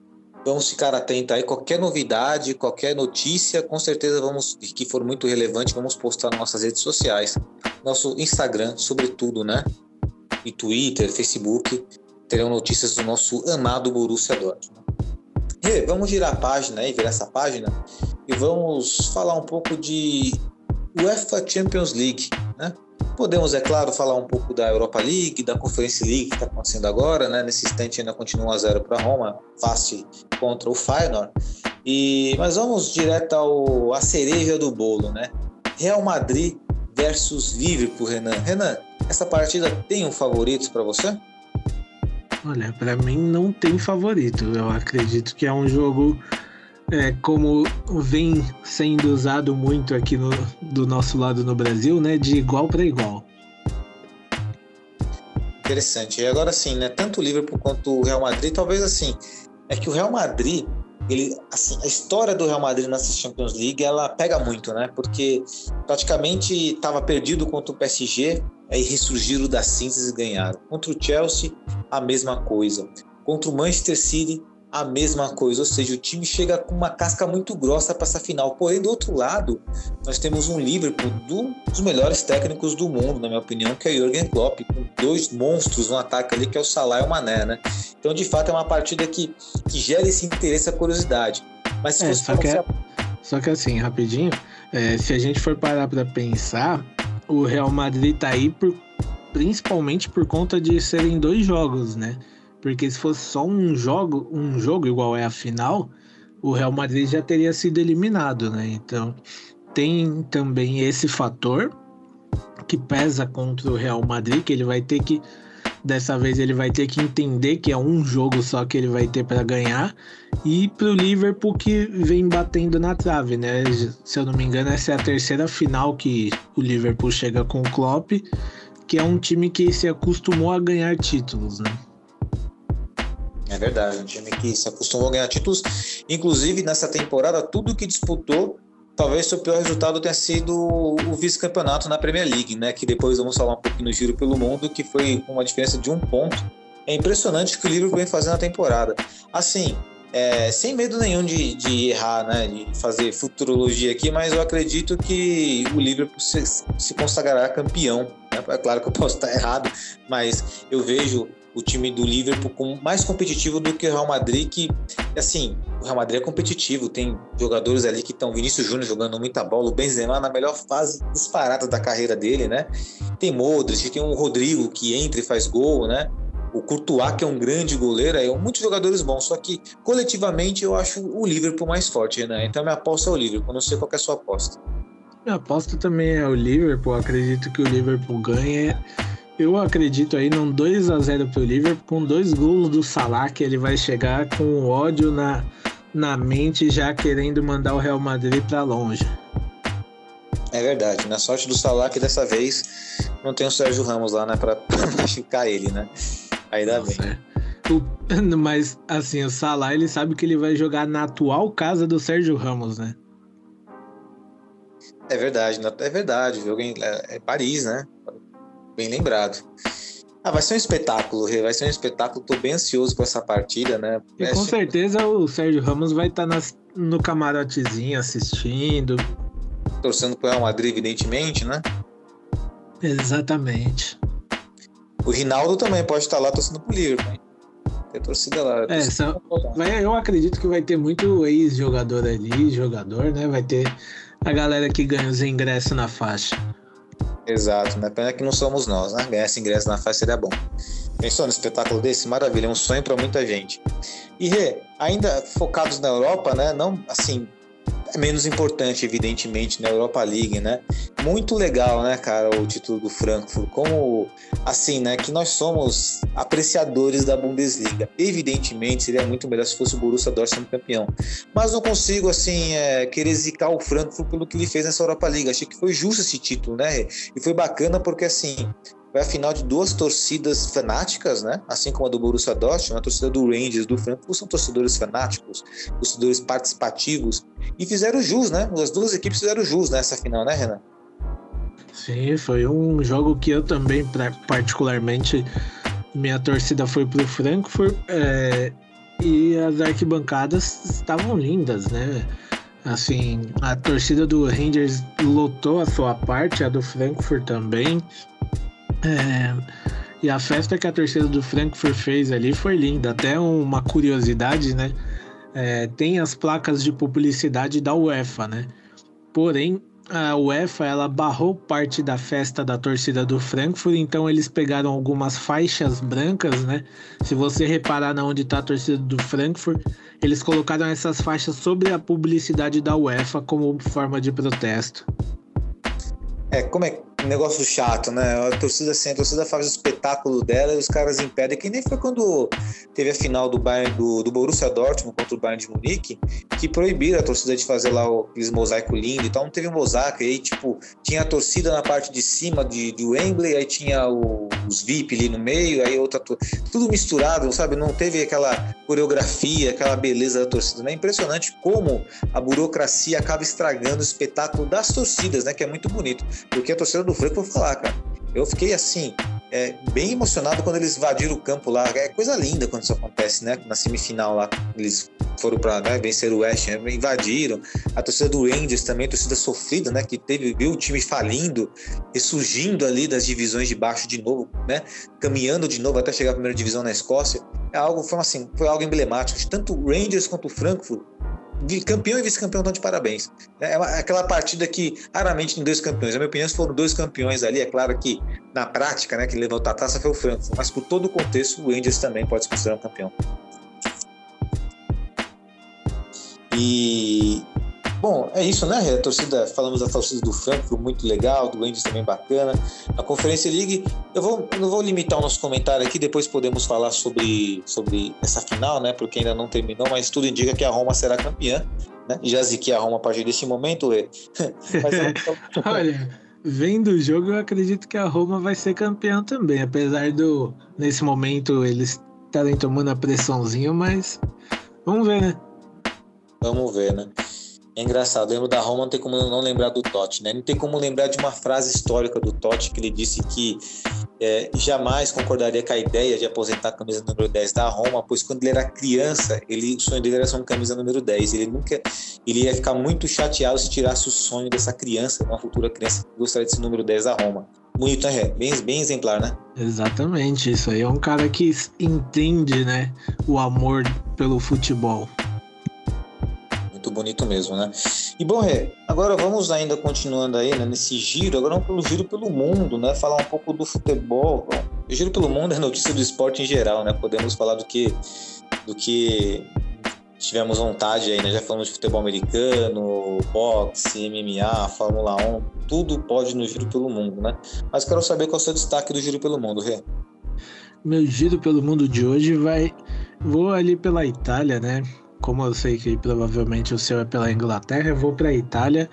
vamos ficar atentos aí. Qualquer novidade, qualquer notícia, com certeza vamos, que for muito relevante, vamos postar nas nossas redes sociais. Nosso Instagram, sobretudo, né? E Twitter, Facebook, terão notícias do nosso amado Borussia Dortmund. E vamos girar a página aí, virar essa página e vamos falar um pouco de UEFA Champions League, né? Podemos, é claro, falar um pouco da Europa League, da Conference League que está acontecendo agora, né? Nesse instante ainda continua 1 a 0 para Roma, face contra o Feyenoord. E mas vamos direto ao a cereja do bolo, né? Real Madrid versus Liverpool, Renan. Renan, essa partida tem um favorito para você? Olha, para mim não tem favorito. Eu acredito que é um jogo é, como vem sendo usado muito aqui no, do nosso lado no Brasil, né, de igual para igual. Interessante. E agora sim, né, tanto o Liverpool quanto o Real Madrid, talvez assim, é que o Real Madrid, ele, assim, a história do Real Madrid nessa Champions League, ela pega muito, né? Porque praticamente estava perdido contra o PSG, aí ressurgiram da cinzas e ganharam. Contra o Chelsea, a mesma coisa. Contra o Manchester City, a mesma coisa, ou seja, o time chega com uma casca muito grossa para essa final. Porém, do outro lado, nós temos um Liverpool do, dos melhores técnicos do mundo, na minha opinião, que é o Jürgen Klopp, com dois monstros no ataque ali, que é o Salah e o Mané, né? Então, de fato, é uma partida que, que gera esse interesse, a curiosidade. Mas se é, só, que é, só que assim, rapidinho, é, se a gente for parar para pensar, o Real Madrid tá aí por, principalmente por conta de serem dois jogos, né? Porque se fosse só um jogo, um jogo igual é a final, o Real Madrid já teria sido eliminado, né? Então tem também esse fator que pesa contra o Real Madrid, que ele vai ter que dessa vez ele vai ter que entender que é um jogo só que ele vai ter para ganhar e para o Liverpool que vem batendo na trave, né? Se eu não me engano, essa é a terceira final que o Liverpool chega com o Klopp, que é um time que se acostumou a ganhar títulos, né? É verdade, um time que se acostumou a ganhar títulos. Inclusive, nessa temporada, tudo que disputou, talvez seu pior resultado tenha sido o vice-campeonato na Premier League, né? Que depois vamos falar um pouquinho no giro pelo mundo, que foi uma diferença de um ponto. É impressionante o que o Liverpool vem fazendo na temporada. Assim, é, sem medo nenhum de, de, errar, né, de fazer futurologia aqui, mas eu acredito que o Liverpool se, se consagrará campeão. Né? É claro que eu posso estar errado, mas eu vejo o time do Liverpool mais competitivo do que o Real Madrid, que, assim, o Real Madrid é competitivo, tem jogadores ali que estão, Vinícius Júnior jogando muita bola, o Benzema na melhor fase disparada da carreira dele, né? Tem Modric, tem um Rodrigo que entra e faz gol, né? O Courtois, que é um grande goleiro, é muitos jogadores bons, só que coletivamente eu acho o Liverpool mais forte, né? Então minha aposta é o Liverpool, não sei qual é a sua aposta. Minha aposta também é o Liverpool, acredito que o Liverpool ganhe eu acredito aí num 2 a 0 pro Liverpool, com dois gols do Salah, que ele vai chegar com ódio na, na mente, já querendo mandar o Real Madrid para longe. É verdade, na sorte do Salah que dessa vez não tem o Sérgio Ramos lá, né, para machucar ele, né? Dá Nossa, bem. É. O, mas assim, o Salah ele sabe que ele vai jogar na atual casa do Sérgio Ramos, né? É verdade, é verdade. Jogo é, é Paris, né? Bem lembrado. Ah, vai ser um espetáculo, vai ser um espetáculo. Tô bem ansioso com essa partida, né? E com certeza o Sérgio Ramos vai estar tá no camarotezinho assistindo. Torcendo pro Real Madrid, evidentemente, né? Exatamente. O Rinaldo também pode estar lá torcendo pro Liverpool. Tem torcida lá. É, são, vai, eu acredito que vai ter muito ex-jogador ali, jogador, né? Vai ter a galera que ganha os ingressos na faixa. Exato, né? Pena que não somos nós, né? Ganhar esse ingresso na faixa seria bom. Pensou no espetáculo desse? Maravilha, é um sonho para muita gente. E Rê, ainda focados na Europa, né? Não assim, é menos importante, evidentemente, na Europa League, né? Muito legal, né, cara, o título do Frankfurt. Como, assim, né, que nós somos apreciadores da Bundesliga. Evidentemente, seria muito melhor se fosse o Borussia Dortmund campeão. Mas não consigo, assim, é, querer zicar o Frankfurt pelo que ele fez nessa Europa League. Achei que foi justo esse título, né? E foi bacana porque, assim, foi a final de duas torcidas fanáticas, né? Assim como a do Borussia Dortmund, a torcida do Rangers, do Frankfurt são torcedores fanáticos, torcedores participativos e fizeram jus, né? As duas equipes fizeram jus nessa final, né, Renan? Sim, foi um jogo que eu também, particularmente, minha torcida foi pro Frankfurt é, e as arquibancadas estavam lindas, né? Assim, a torcida do Rangers lotou a sua parte, a do Frankfurt também. É, e a festa que a torcida do Frankfurt fez ali foi linda. Até uma curiosidade, né? É, tem as placas de publicidade da UEFA, né? Porém, a UEFA ela barrou parte da festa da torcida do Frankfurt, então eles pegaram algumas faixas brancas, né? Se você reparar na onde está a torcida do Frankfurt, eles colocaram essas faixas sobre a publicidade da UEFA como forma de protesto. É, como é negócio chato, né? A torcida assim, a torcida faz o espetáculo dela e os caras impedem, que nem foi quando teve a final do Bayern do, do Borussia Dortmund contra o Bayern de Munique, que proibiram a torcida de fazer lá o, aqueles mosaico lindo e tal, não teve um mosaico, aí tipo, tinha a torcida na parte de cima de, de Wembley, aí tinha o, os VIP ali no meio, aí outra tudo misturado, sabe? Não teve aquela coreografia, aquela beleza da torcida, né? Impressionante como a burocracia acaba estragando o espetáculo das torcidas, né? Que é muito bonito, porque a torcida do Franco, vou falar, cara. Eu fiquei assim, é, bem emocionado quando eles invadiram o campo lá. É coisa linda quando isso acontece, né? Na semifinal lá, eles foram para né, vencer o West Ham, invadiram. A torcida do Rangers também, torcida sofrida, né? Que teve, viu o time falindo, ressurgindo ali das divisões de baixo de novo, né? Caminhando de novo até chegar à primeira divisão na Escócia. É algo, foi assim, foi algo emblemático. Tanto o Rangers quanto o Frankfurt campeão e vice-campeão estão de parabéns. É aquela partida que raramente tem dois campeões. Na minha opinião, foram dois campeões ali. É claro que na prática, né, que levantou a taça foi o Frankfurt, mas por todo o contexto, o Rangers também pode se considerar um campeão. E Bom, é isso, né? A torcida, falamos da torcida do Frankfurt, muito legal, do Rangers também bacana. A Conferência League, eu vou, não vou limitar o nosso comentário aqui, depois podemos falar sobre, sobre essa final, né? Porque ainda não terminou, mas tudo indica que a Roma será campeã, né? Já ziquei a Roma a partir desse momento, Lê. Olha, vendo o jogo, eu acredito que a Roma vai ser campeã também, apesar do, nesse momento, eles estarem tomando a pressãozinha, mas vamos ver, né? Vamos ver, né? É engraçado, lembro da Roma, não tem como não lembrar do Totti, né? Não tem como lembrar de uma frase histórica do Totti que ele disse que é, jamais concordaria com a ideia de aposentar a camisa número 10 da Roma, pois quando ele era criança, ele, o sonho dele era ser uma camisa número 10. Ele nunca ele ia ficar muito chateado se tirasse o sonho dessa criança, uma futura criança que gostaria de ser número 10 da Roma. Bonito, né? Bem, bem exemplar, né? Exatamente, isso aí é um cara que entende, né, o amor pelo futebol muito bonito mesmo, né? E bom, Rê, agora vamos ainda continuando aí né, nesse giro, agora vamos pelo giro pelo mundo, né? Falar um pouco do futebol. Bom, o giro pelo mundo é notícia do esporte em geral, né? Podemos falar do que do que tivemos vontade aí, né? Já falamos de futebol americano, boxe, MMA, Fórmula 1, tudo pode no giro pelo mundo, né? Mas quero saber qual é o seu destaque do giro pelo mundo, Rê. Meu giro pelo mundo de hoje vai. Vou ali pela Itália, né? Como eu sei que provavelmente o seu é pela Inglaterra, eu vou para a Itália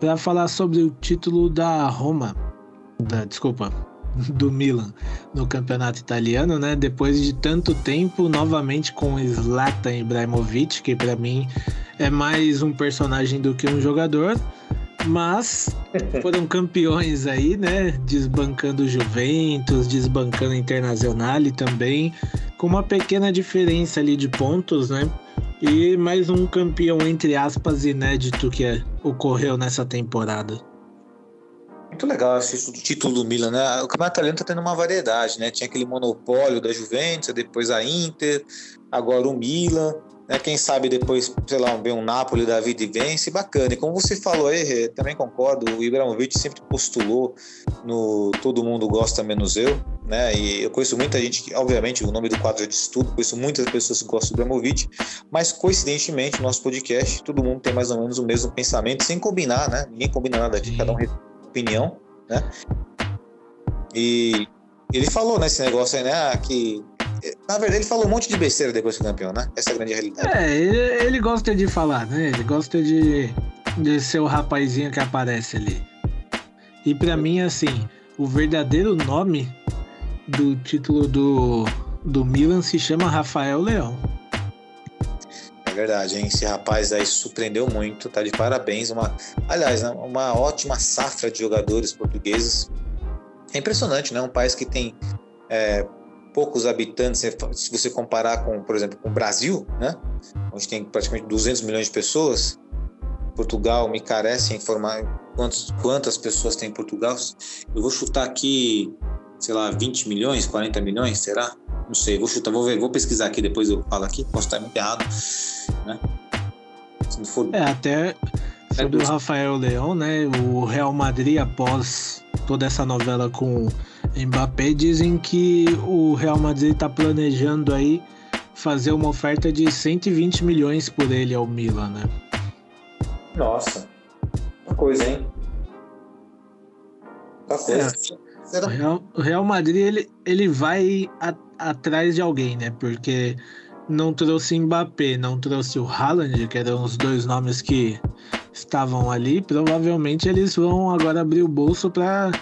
para falar sobre o título da Roma, da, desculpa, do Milan no campeonato italiano, né? Depois de tanto tempo, novamente com Zlatan Ibrahimovic, que para mim é mais um personagem do que um jogador, Mas foram campeões aí, né? Desbancando o Juventus, desbancando o Internacional e também com uma pequena diferença ali de pontos, né? E mais um campeão, entre aspas, inédito que ocorreu nessa temporada. Muito legal esse título do Milan, né? O campeonato italiano tá tendo uma variedade, né? Tinha aquele monopólio da Juventus, depois a Inter, agora o Milan. Né? Quem sabe depois, sei lá, um, um Napoli da vida e vence, bacana. E como você falou aí, também concordo, o Ibrahimovic sempre postulou no Todo Mundo Gosta Menos Eu, né? E eu conheço muita gente que, obviamente, o nome do quadro já disse tudo, conheço muitas pessoas que gostam do Ibrahimovic, mas coincidentemente, no nosso podcast, todo mundo tem mais ou menos o mesmo pensamento, sem combinar, né? Ninguém combina nada aqui, cada um opinião, né? E ele falou nesse negócio aí, né? Que na verdade, ele falou um monte de besteira depois de campeão, né? Essa é a grande realidade. É, ele, ele gosta de falar, né? Ele gosta de, de ser o rapazinho que aparece ali. E para mim, assim, o verdadeiro nome do título do, do Milan se chama Rafael Leão. É verdade, hein? Esse rapaz aí surpreendeu muito, tá de parabéns. Uma, aliás, né? uma ótima safra de jogadores portugueses. É impressionante, né? Um país que tem é, poucos habitantes, se você comparar com, por exemplo, com o Brasil, né? onde tem praticamente 200 milhões de pessoas, Portugal me carece informar quantos, quantas pessoas tem em Portugal. Eu vou chutar aqui, sei lá, 20 milhões, 40 milhões, será? Não sei, vou chutar, vou ver, vou pesquisar aqui, depois eu falo aqui, posso estar muito errado, né? For... É, até sobre é o Rafael Leão, né? O Real Madrid, após toda essa novela com Mbappé dizem que o Real Madrid está planejando aí fazer uma oferta de 120 milhões por ele ao Milan, né? Nossa, uma coisa, hein? Coisa. É. O, Real, o Real Madrid ele, ele vai a, atrás de alguém, né? Porque não trouxe Mbappé, não trouxe o Haaland, que eram os dois nomes que estavam ali. Provavelmente eles vão agora abrir o bolso para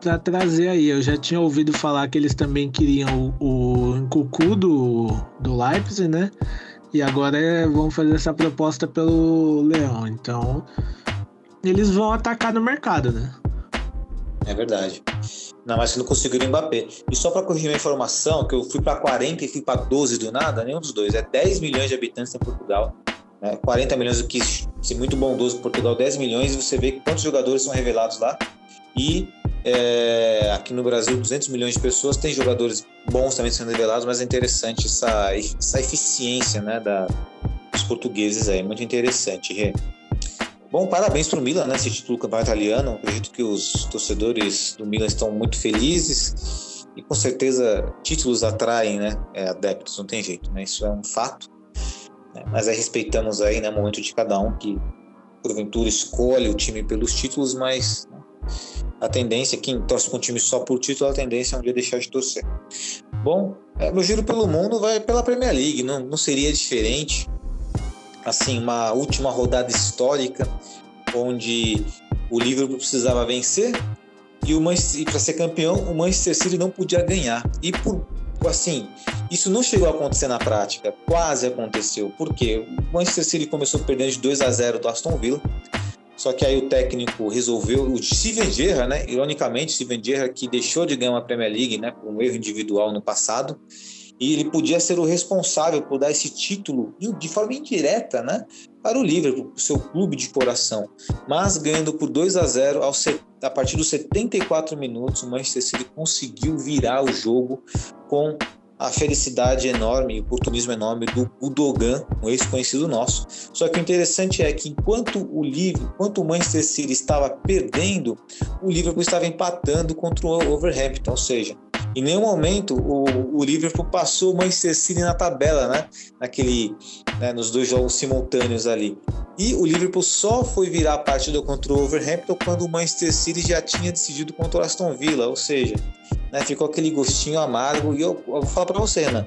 para trazer aí. Eu já tinha ouvido falar que eles também queriam o, o Cucu do, do Leipzig, né? E agora é, vão fazer essa proposta pelo Leão. Então, eles vão atacar no mercado, né? É verdade. Não, mas não conseguiram Mbappé. E só para corrigir minha informação, que eu fui para 40 e fui para 12 do nada, nenhum dos dois. É 10 milhões de habitantes em Portugal. Né? 40 milhões, o que ser muito bondoso Portugal, 10 milhões, e você vê quantos jogadores são revelados lá. E é, aqui no Brasil, 200 milhões de pessoas, tem jogadores bons também sendo revelados, mas é interessante essa, essa eficiência né, da, dos portugueses aí, muito interessante. Rê. Bom, parabéns para o Milan, né, esse título do campeonato italiano. Acredito que os torcedores do Milan estão muito felizes e com certeza títulos atraem né, é, adeptos, não tem jeito, né, isso é um fato. Né, mas respeitamos aí né, o momento de cada um que porventura escolhe o time pelos títulos, mas a tendência, quem torce com um time só por título, a tendência é um dia deixar de torcer. Bom, é, meu giro pelo mundo vai pela Premier League, não, não seria diferente. Assim, uma última rodada histórica onde o Liverpool precisava vencer e, e para ser campeão o Manchester City não podia ganhar. E por assim, isso não chegou a acontecer na prática, quase aconteceu. Por quê? O Manchester City começou perdendo de 2 a 0 do Aston Villa só que aí o técnico resolveu, o Steven Gerrard, né? Ironicamente, Steven Gerrard que deixou de ganhar uma Premier League, né? Por um erro individual no passado. E ele podia ser o responsável por dar esse título de forma indireta, né? Para o Liverpool, o seu clube de coração. Mas ganhando por 2 a 0 ao, a partir dos 74 minutos, o Manchester City conseguiu virar o jogo com a felicidade enorme e o oportunismo enorme do Udogan, um ex-conhecido nosso. Só que o interessante é que enquanto o Liverpool, enquanto o Manchester City estava perdendo, o Liverpool estava empatando contra o Overhampton, ou seja, em nenhum momento o, o Liverpool passou o Manchester City na tabela, né? Naquele, né, nos dois jogos simultâneos ali. E o Liverpool só foi virar a partida contra o Overhampton quando o Manchester City já tinha decidido contra o Aston Villa, ou seja, né, ficou aquele gostinho amargo. E eu, eu vou falar para você, né?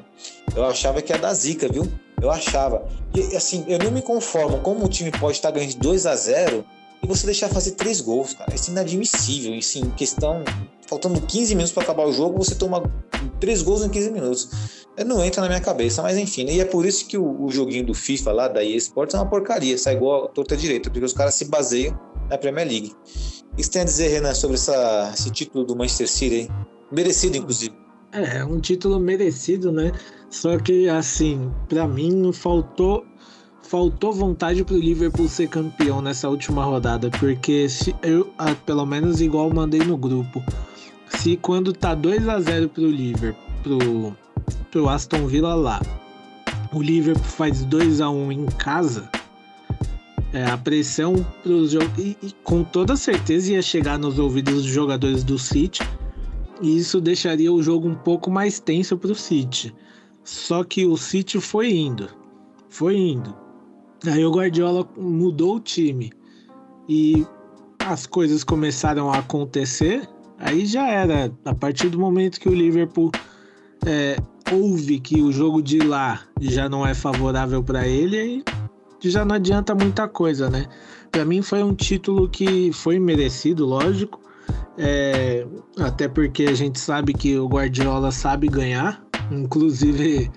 Eu achava que ia dar zica, viu? Eu achava. E assim, eu não me conformo como o time pode estar ganhando de 2 a 0 e você deixar fazer três gols, cara. Isso é inadmissível. Isso em questão. Faltando 15 minutos para acabar o jogo, você toma três gols em 15 minutos. Não entra na minha cabeça, mas enfim. Né? E é por isso que o, o joguinho do FIFA lá, da EA Sports, é uma porcaria. Sai igual a torta direita, porque os caras se baseiam na Premier League. O que você tem a dizer, Renan, sobre essa, esse título do Manchester City? Hein? Merecido, inclusive. É, um título merecido, né? Só que, assim, para mim faltou faltou vontade pro Liverpool ser campeão nessa última rodada, porque se eu, ah, pelo menos igual mandei no grupo, se quando tá 2 a 0 pro Liverpool, pro, pro Aston Villa lá, o Liverpool faz 2 a 1 em casa, é, a pressão pros e, e com toda certeza ia chegar nos ouvidos dos jogadores do City, e isso deixaria o jogo um pouco mais tenso pro City. Só que o City foi indo, foi indo. Aí o Guardiola mudou o time e as coisas começaram a acontecer. Aí já era. A partir do momento que o Liverpool é, ouve que o jogo de lá já não é favorável para ele, aí já não adianta muita coisa, né? Para mim foi um título que foi merecido, lógico. É, até porque a gente sabe que o Guardiola sabe ganhar. Inclusive,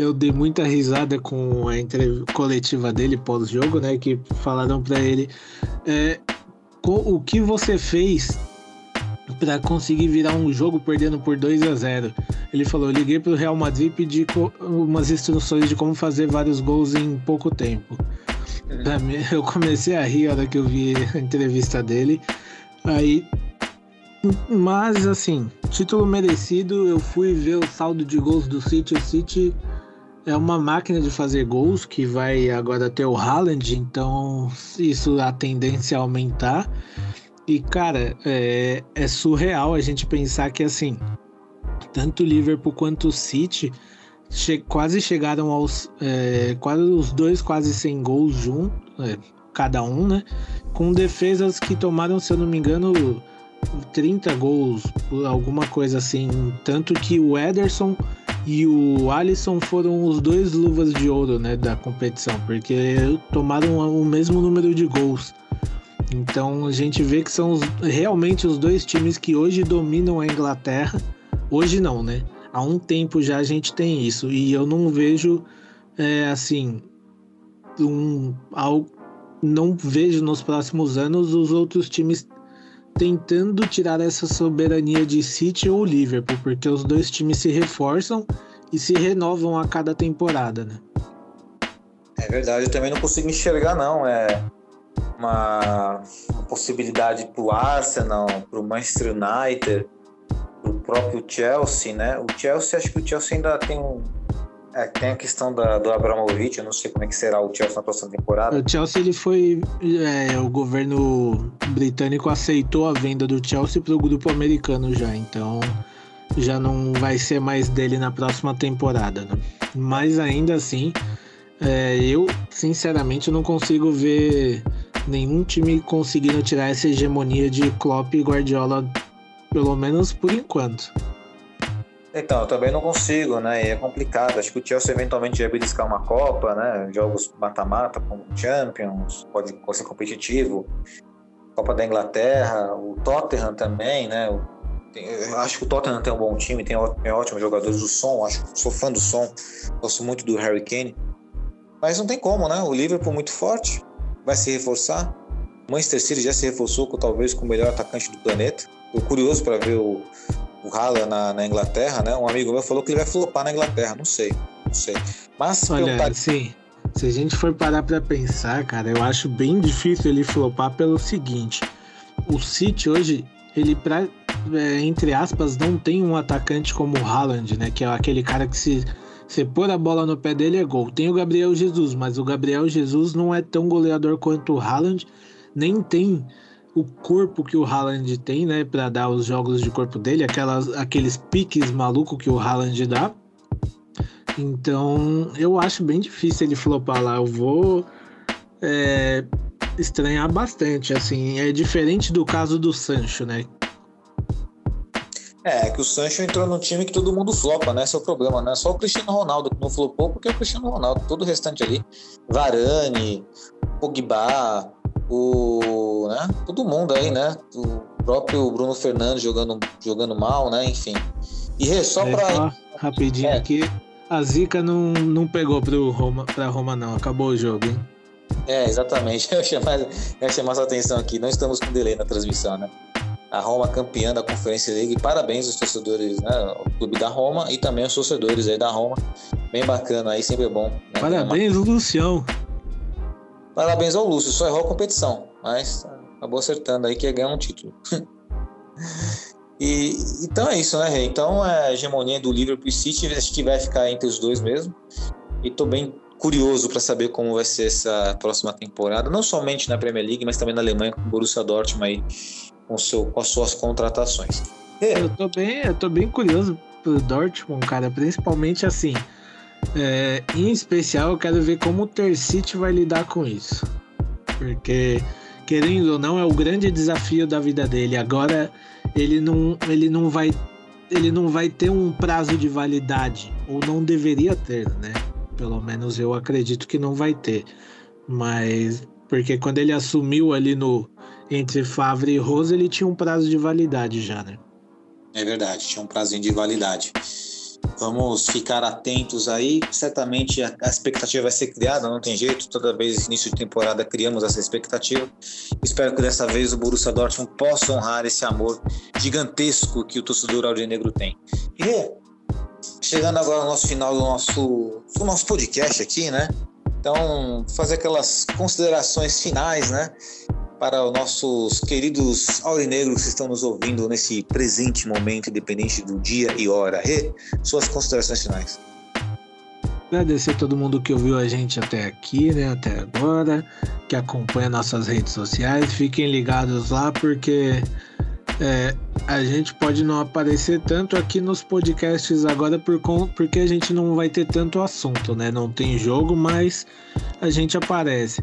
eu dei muita risada com a entrevista coletiva dele pós-jogo, né? Que falaram para ele é, o que você fez para conseguir virar um jogo perdendo por 2 a 0. Ele falou: liguei pro Real Madrid e pedi umas instruções de como fazer vários gols em pouco tempo. Pra mim, eu comecei a rir a hora que eu vi a entrevista dele. Aí mas, assim, título merecido. Eu fui ver o saldo de gols do City. O City é uma máquina de fazer gols que vai agora ter o Haaland, então isso a tendência a aumentar. E, cara, é, é surreal a gente pensar que, assim, tanto o Liverpool quanto o City che quase chegaram aos. É, quase os dois quase 100 gols juntos, é, cada um, né? Com defesas que tomaram, se eu não me engano 30 gols, alguma coisa assim. Tanto que o Ederson e o Alisson foram os dois luvas de ouro né, da competição, porque tomaram o mesmo número de gols. Então a gente vê que são os, realmente os dois times que hoje dominam a Inglaterra. Hoje não, né? Há um tempo já a gente tem isso. E eu não vejo é, assim. Um, algo, não vejo nos próximos anos os outros times tentando tirar essa soberania de City ou Liverpool, porque os dois times se reforçam e se renovam a cada temporada, né? É verdade, eu também não consigo enxergar não, é uma, uma possibilidade para o Arsenal, para o Manchester United, para o próprio Chelsea, né? O Chelsea, acho que o Chelsea ainda tem um é, tem a questão da, do Abramovich, eu não sei como é que será o Chelsea na próxima temporada. O Chelsea, ele foi. É, o governo britânico aceitou a venda do Chelsea para o grupo americano já, então já não vai ser mais dele na próxima temporada. Né? Mas ainda assim, é, eu sinceramente não consigo ver nenhum time conseguindo tirar essa hegemonia de Klopp e Guardiola, pelo menos por enquanto. Então, eu também não consigo, né? E é complicado. Acho que o Chelsea eventualmente vai beliscar uma Copa, né? Jogos mata-mata, como Champions, pode, ser competitivo. Copa da Inglaterra, o Tottenham também, né? Eu acho que o Tottenham tem um bom time, tem, ótimos jogadores. O Som, acho, sou fã do Som, gosto muito do Harry Kane. Mas não tem como, né? O Liverpool muito forte, vai se reforçar. Manchester City já se reforçou com talvez com o melhor atacante do planeta. Estou curioso para ver o, o Haaland na, na, Inglaterra, né? Um amigo meu falou que ele vai flopar na Inglaterra, não sei, não sei. Mas Olha, perguntar... sim, se a gente for parar para pensar, cara, eu acho bem difícil ele flopar pelo seguinte: o City hoje, ele pra, é, entre aspas, não tem um atacante como o Haaland, né? Que é aquele cara que se você pôr a bola no pé dele é gol. Tem o Gabriel Jesus, mas o Gabriel Jesus não é tão goleador quanto o Haaland, nem tem o corpo que o Haaland tem, né, para dar os jogos de corpo dele, aquelas, aqueles piques maluco que o Haaland dá. Então, eu acho bem difícil ele flopar lá. Eu vou é, estranhar bastante, assim. É diferente do caso do Sancho, né? É, que o Sancho entrou num time que todo mundo flopa, né? Esse é o problema, né? Só o Cristiano Ronaldo que não flopou, porque é o Cristiano Ronaldo. Todo o restante ali, Varane, Pogba, o, né? Todo mundo aí, né? O próprio Bruno Fernandes jogando, jogando mal, né? Enfim. E só é, para rapidinho é. aqui, a zica não, não pegou pro Roma, pra Roma não, acabou o jogo, hein? É, exatamente. Eu chamar, eu chamar essa atenção aqui. Não estamos com delay na transmissão, né? A Roma campeã da Conferência League. Parabéns aos torcedores, né? O clube da Roma e também aos torcedores aí da Roma. Bem bacana aí, sempre é bom. Né? Parabéns, Uma... Lucião. Parabéns ao Lúcio, só errou a competição, mas acabou acertando aí que ia ganhar um título. e, então é isso, né, Rei? Então é a hegemonia do Liverpool e City, acho que vai ficar entre os dois mesmo. E tô bem curioso para saber como vai ser essa próxima temporada, não somente na Premier League, mas também na Alemanha com o Borussia Dortmund aí com, seu, com as suas contratações. Eu tô bem, eu tô bem curioso pro Dortmund, cara, principalmente assim. É, em especial, eu quero ver como o Tercite vai lidar com isso. Porque, querendo ou não, é o grande desafio da vida dele. Agora, ele não, ele não vai ele não vai ter um prazo de validade, ou não deveria ter, né? Pelo menos eu acredito que não vai ter. Mas porque quando ele assumiu ali no entre Favre e Rose, ele tinha um prazo de validade já, né? É verdade, tinha um prazo de validade. Vamos ficar atentos aí. Certamente a, expectativa vai ser criada, não tem jeito. Toda vez início de temporada criamos essa expectativa. Espero que dessa vez o Borussia Dortmund possa honrar esse amor gigantesco que o torcedor alvinegro tem. E chegando agora ao nosso final do nosso, do nosso podcast aqui, né? Então, fazer aquelas considerações finais, né? Para os nossos queridos aurinegros que estão nos ouvindo nesse presente momento, independente do dia e hora. Suas considerações finais. Agradecer a todo mundo que ouviu a gente até aqui, né? Até agora, que acompanha nossas redes sociais. Fiquem ligados lá, porque é, a gente pode não aparecer tanto aqui nos podcasts agora por, porque a gente não vai ter tanto assunto, né? Não tem jogo, mas a gente aparece.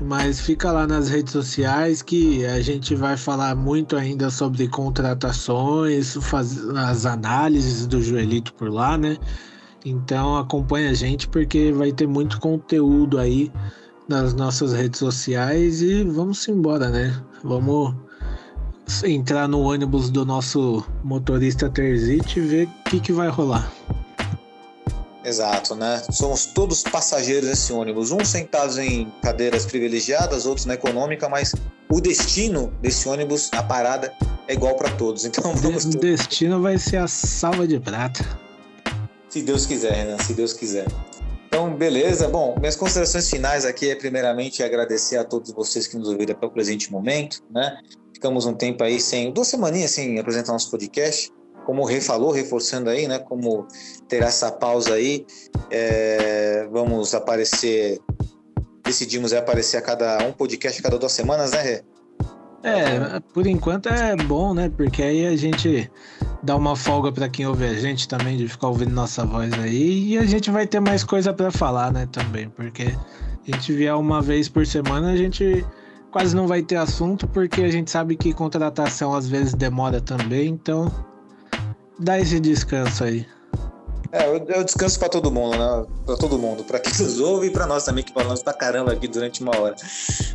Mas fica lá nas redes sociais que a gente vai falar muito ainda sobre contratações, faz, as análises do Joelito por lá, né? Então acompanha a gente porque vai ter muito conteúdo aí nas nossas redes sociais e vamos embora, né? Vamos entrar no ônibus do nosso motorista Terzite e ver o que, que vai rolar. Exato, né? Somos todos passageiros desse ônibus, uns sentados em cadeiras privilegiadas, outros na econômica, mas o destino desse ônibus, a parada, é igual para todos. Então vamos. O destino vai ser a salva de prata. Se Deus quiser, né? Se Deus quiser. Então, beleza. Bom, minhas considerações finais aqui é primeiramente agradecer a todos vocês que nos ouviram até o presente momento, né? ficamos um tempo aí sem, duas semaninhas sem apresentar nosso podcast. Como o Rei falou, reforçando aí, né? Como ter essa pausa aí. É, vamos aparecer, decidimos aparecer a cada um podcast a cada duas semanas, né, Rê? É, por enquanto é bom, né? Porque aí a gente dá uma folga para quem ouve a gente também de ficar ouvindo nossa voz aí e a gente vai ter mais coisa para falar, né, também, porque a gente vier uma vez por semana, a gente quase não vai ter assunto, porque a gente sabe que contratação às vezes demora também, então dá esse descanso aí. É, eu, descanso para todo mundo, né? Para todo mundo, para quem nos ouve e para nós também que falamos pra caramba aqui durante uma hora.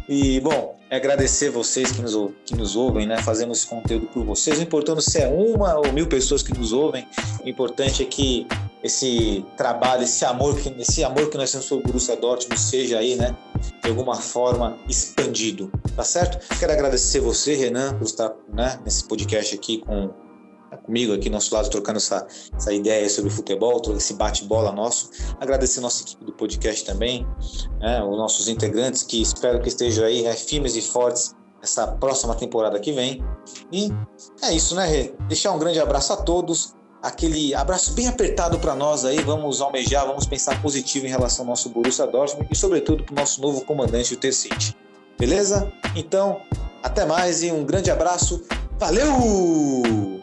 E, bom, é agradecer vocês que nos, que nos ouvem, né? Fazemos esse conteúdo por vocês. O importante se é uma ou mil pessoas que nos ouvem, o importante é que esse trabalho, esse amor, que, esse amor que nós temos pelo Borussia Dortmund seja aí, né? De alguma forma expandido, tá certo? Quero agradecer você, Renan, por estar né, nesse podcast aqui com comigo aqui nosso lado trocando essa, essa ideia sobre futebol, esse bate-bola nosso. Agradecer a nossa equipe do podcast também, né, os nossos integrantes que espero que estejam aí né, firmes e fortes essa próxima temporada que vem. E é isso, né, Rê? Deixar um grande abraço a todos, aquele abraço bem apertado para nós aí. Vamos almejar, vamos pensar positivo em relação ao nosso Borussia Dortmund e, sobretudo, para o nosso novo comandante, o T-City. Beleza? Então, até mais e um grande abraço. Valeu!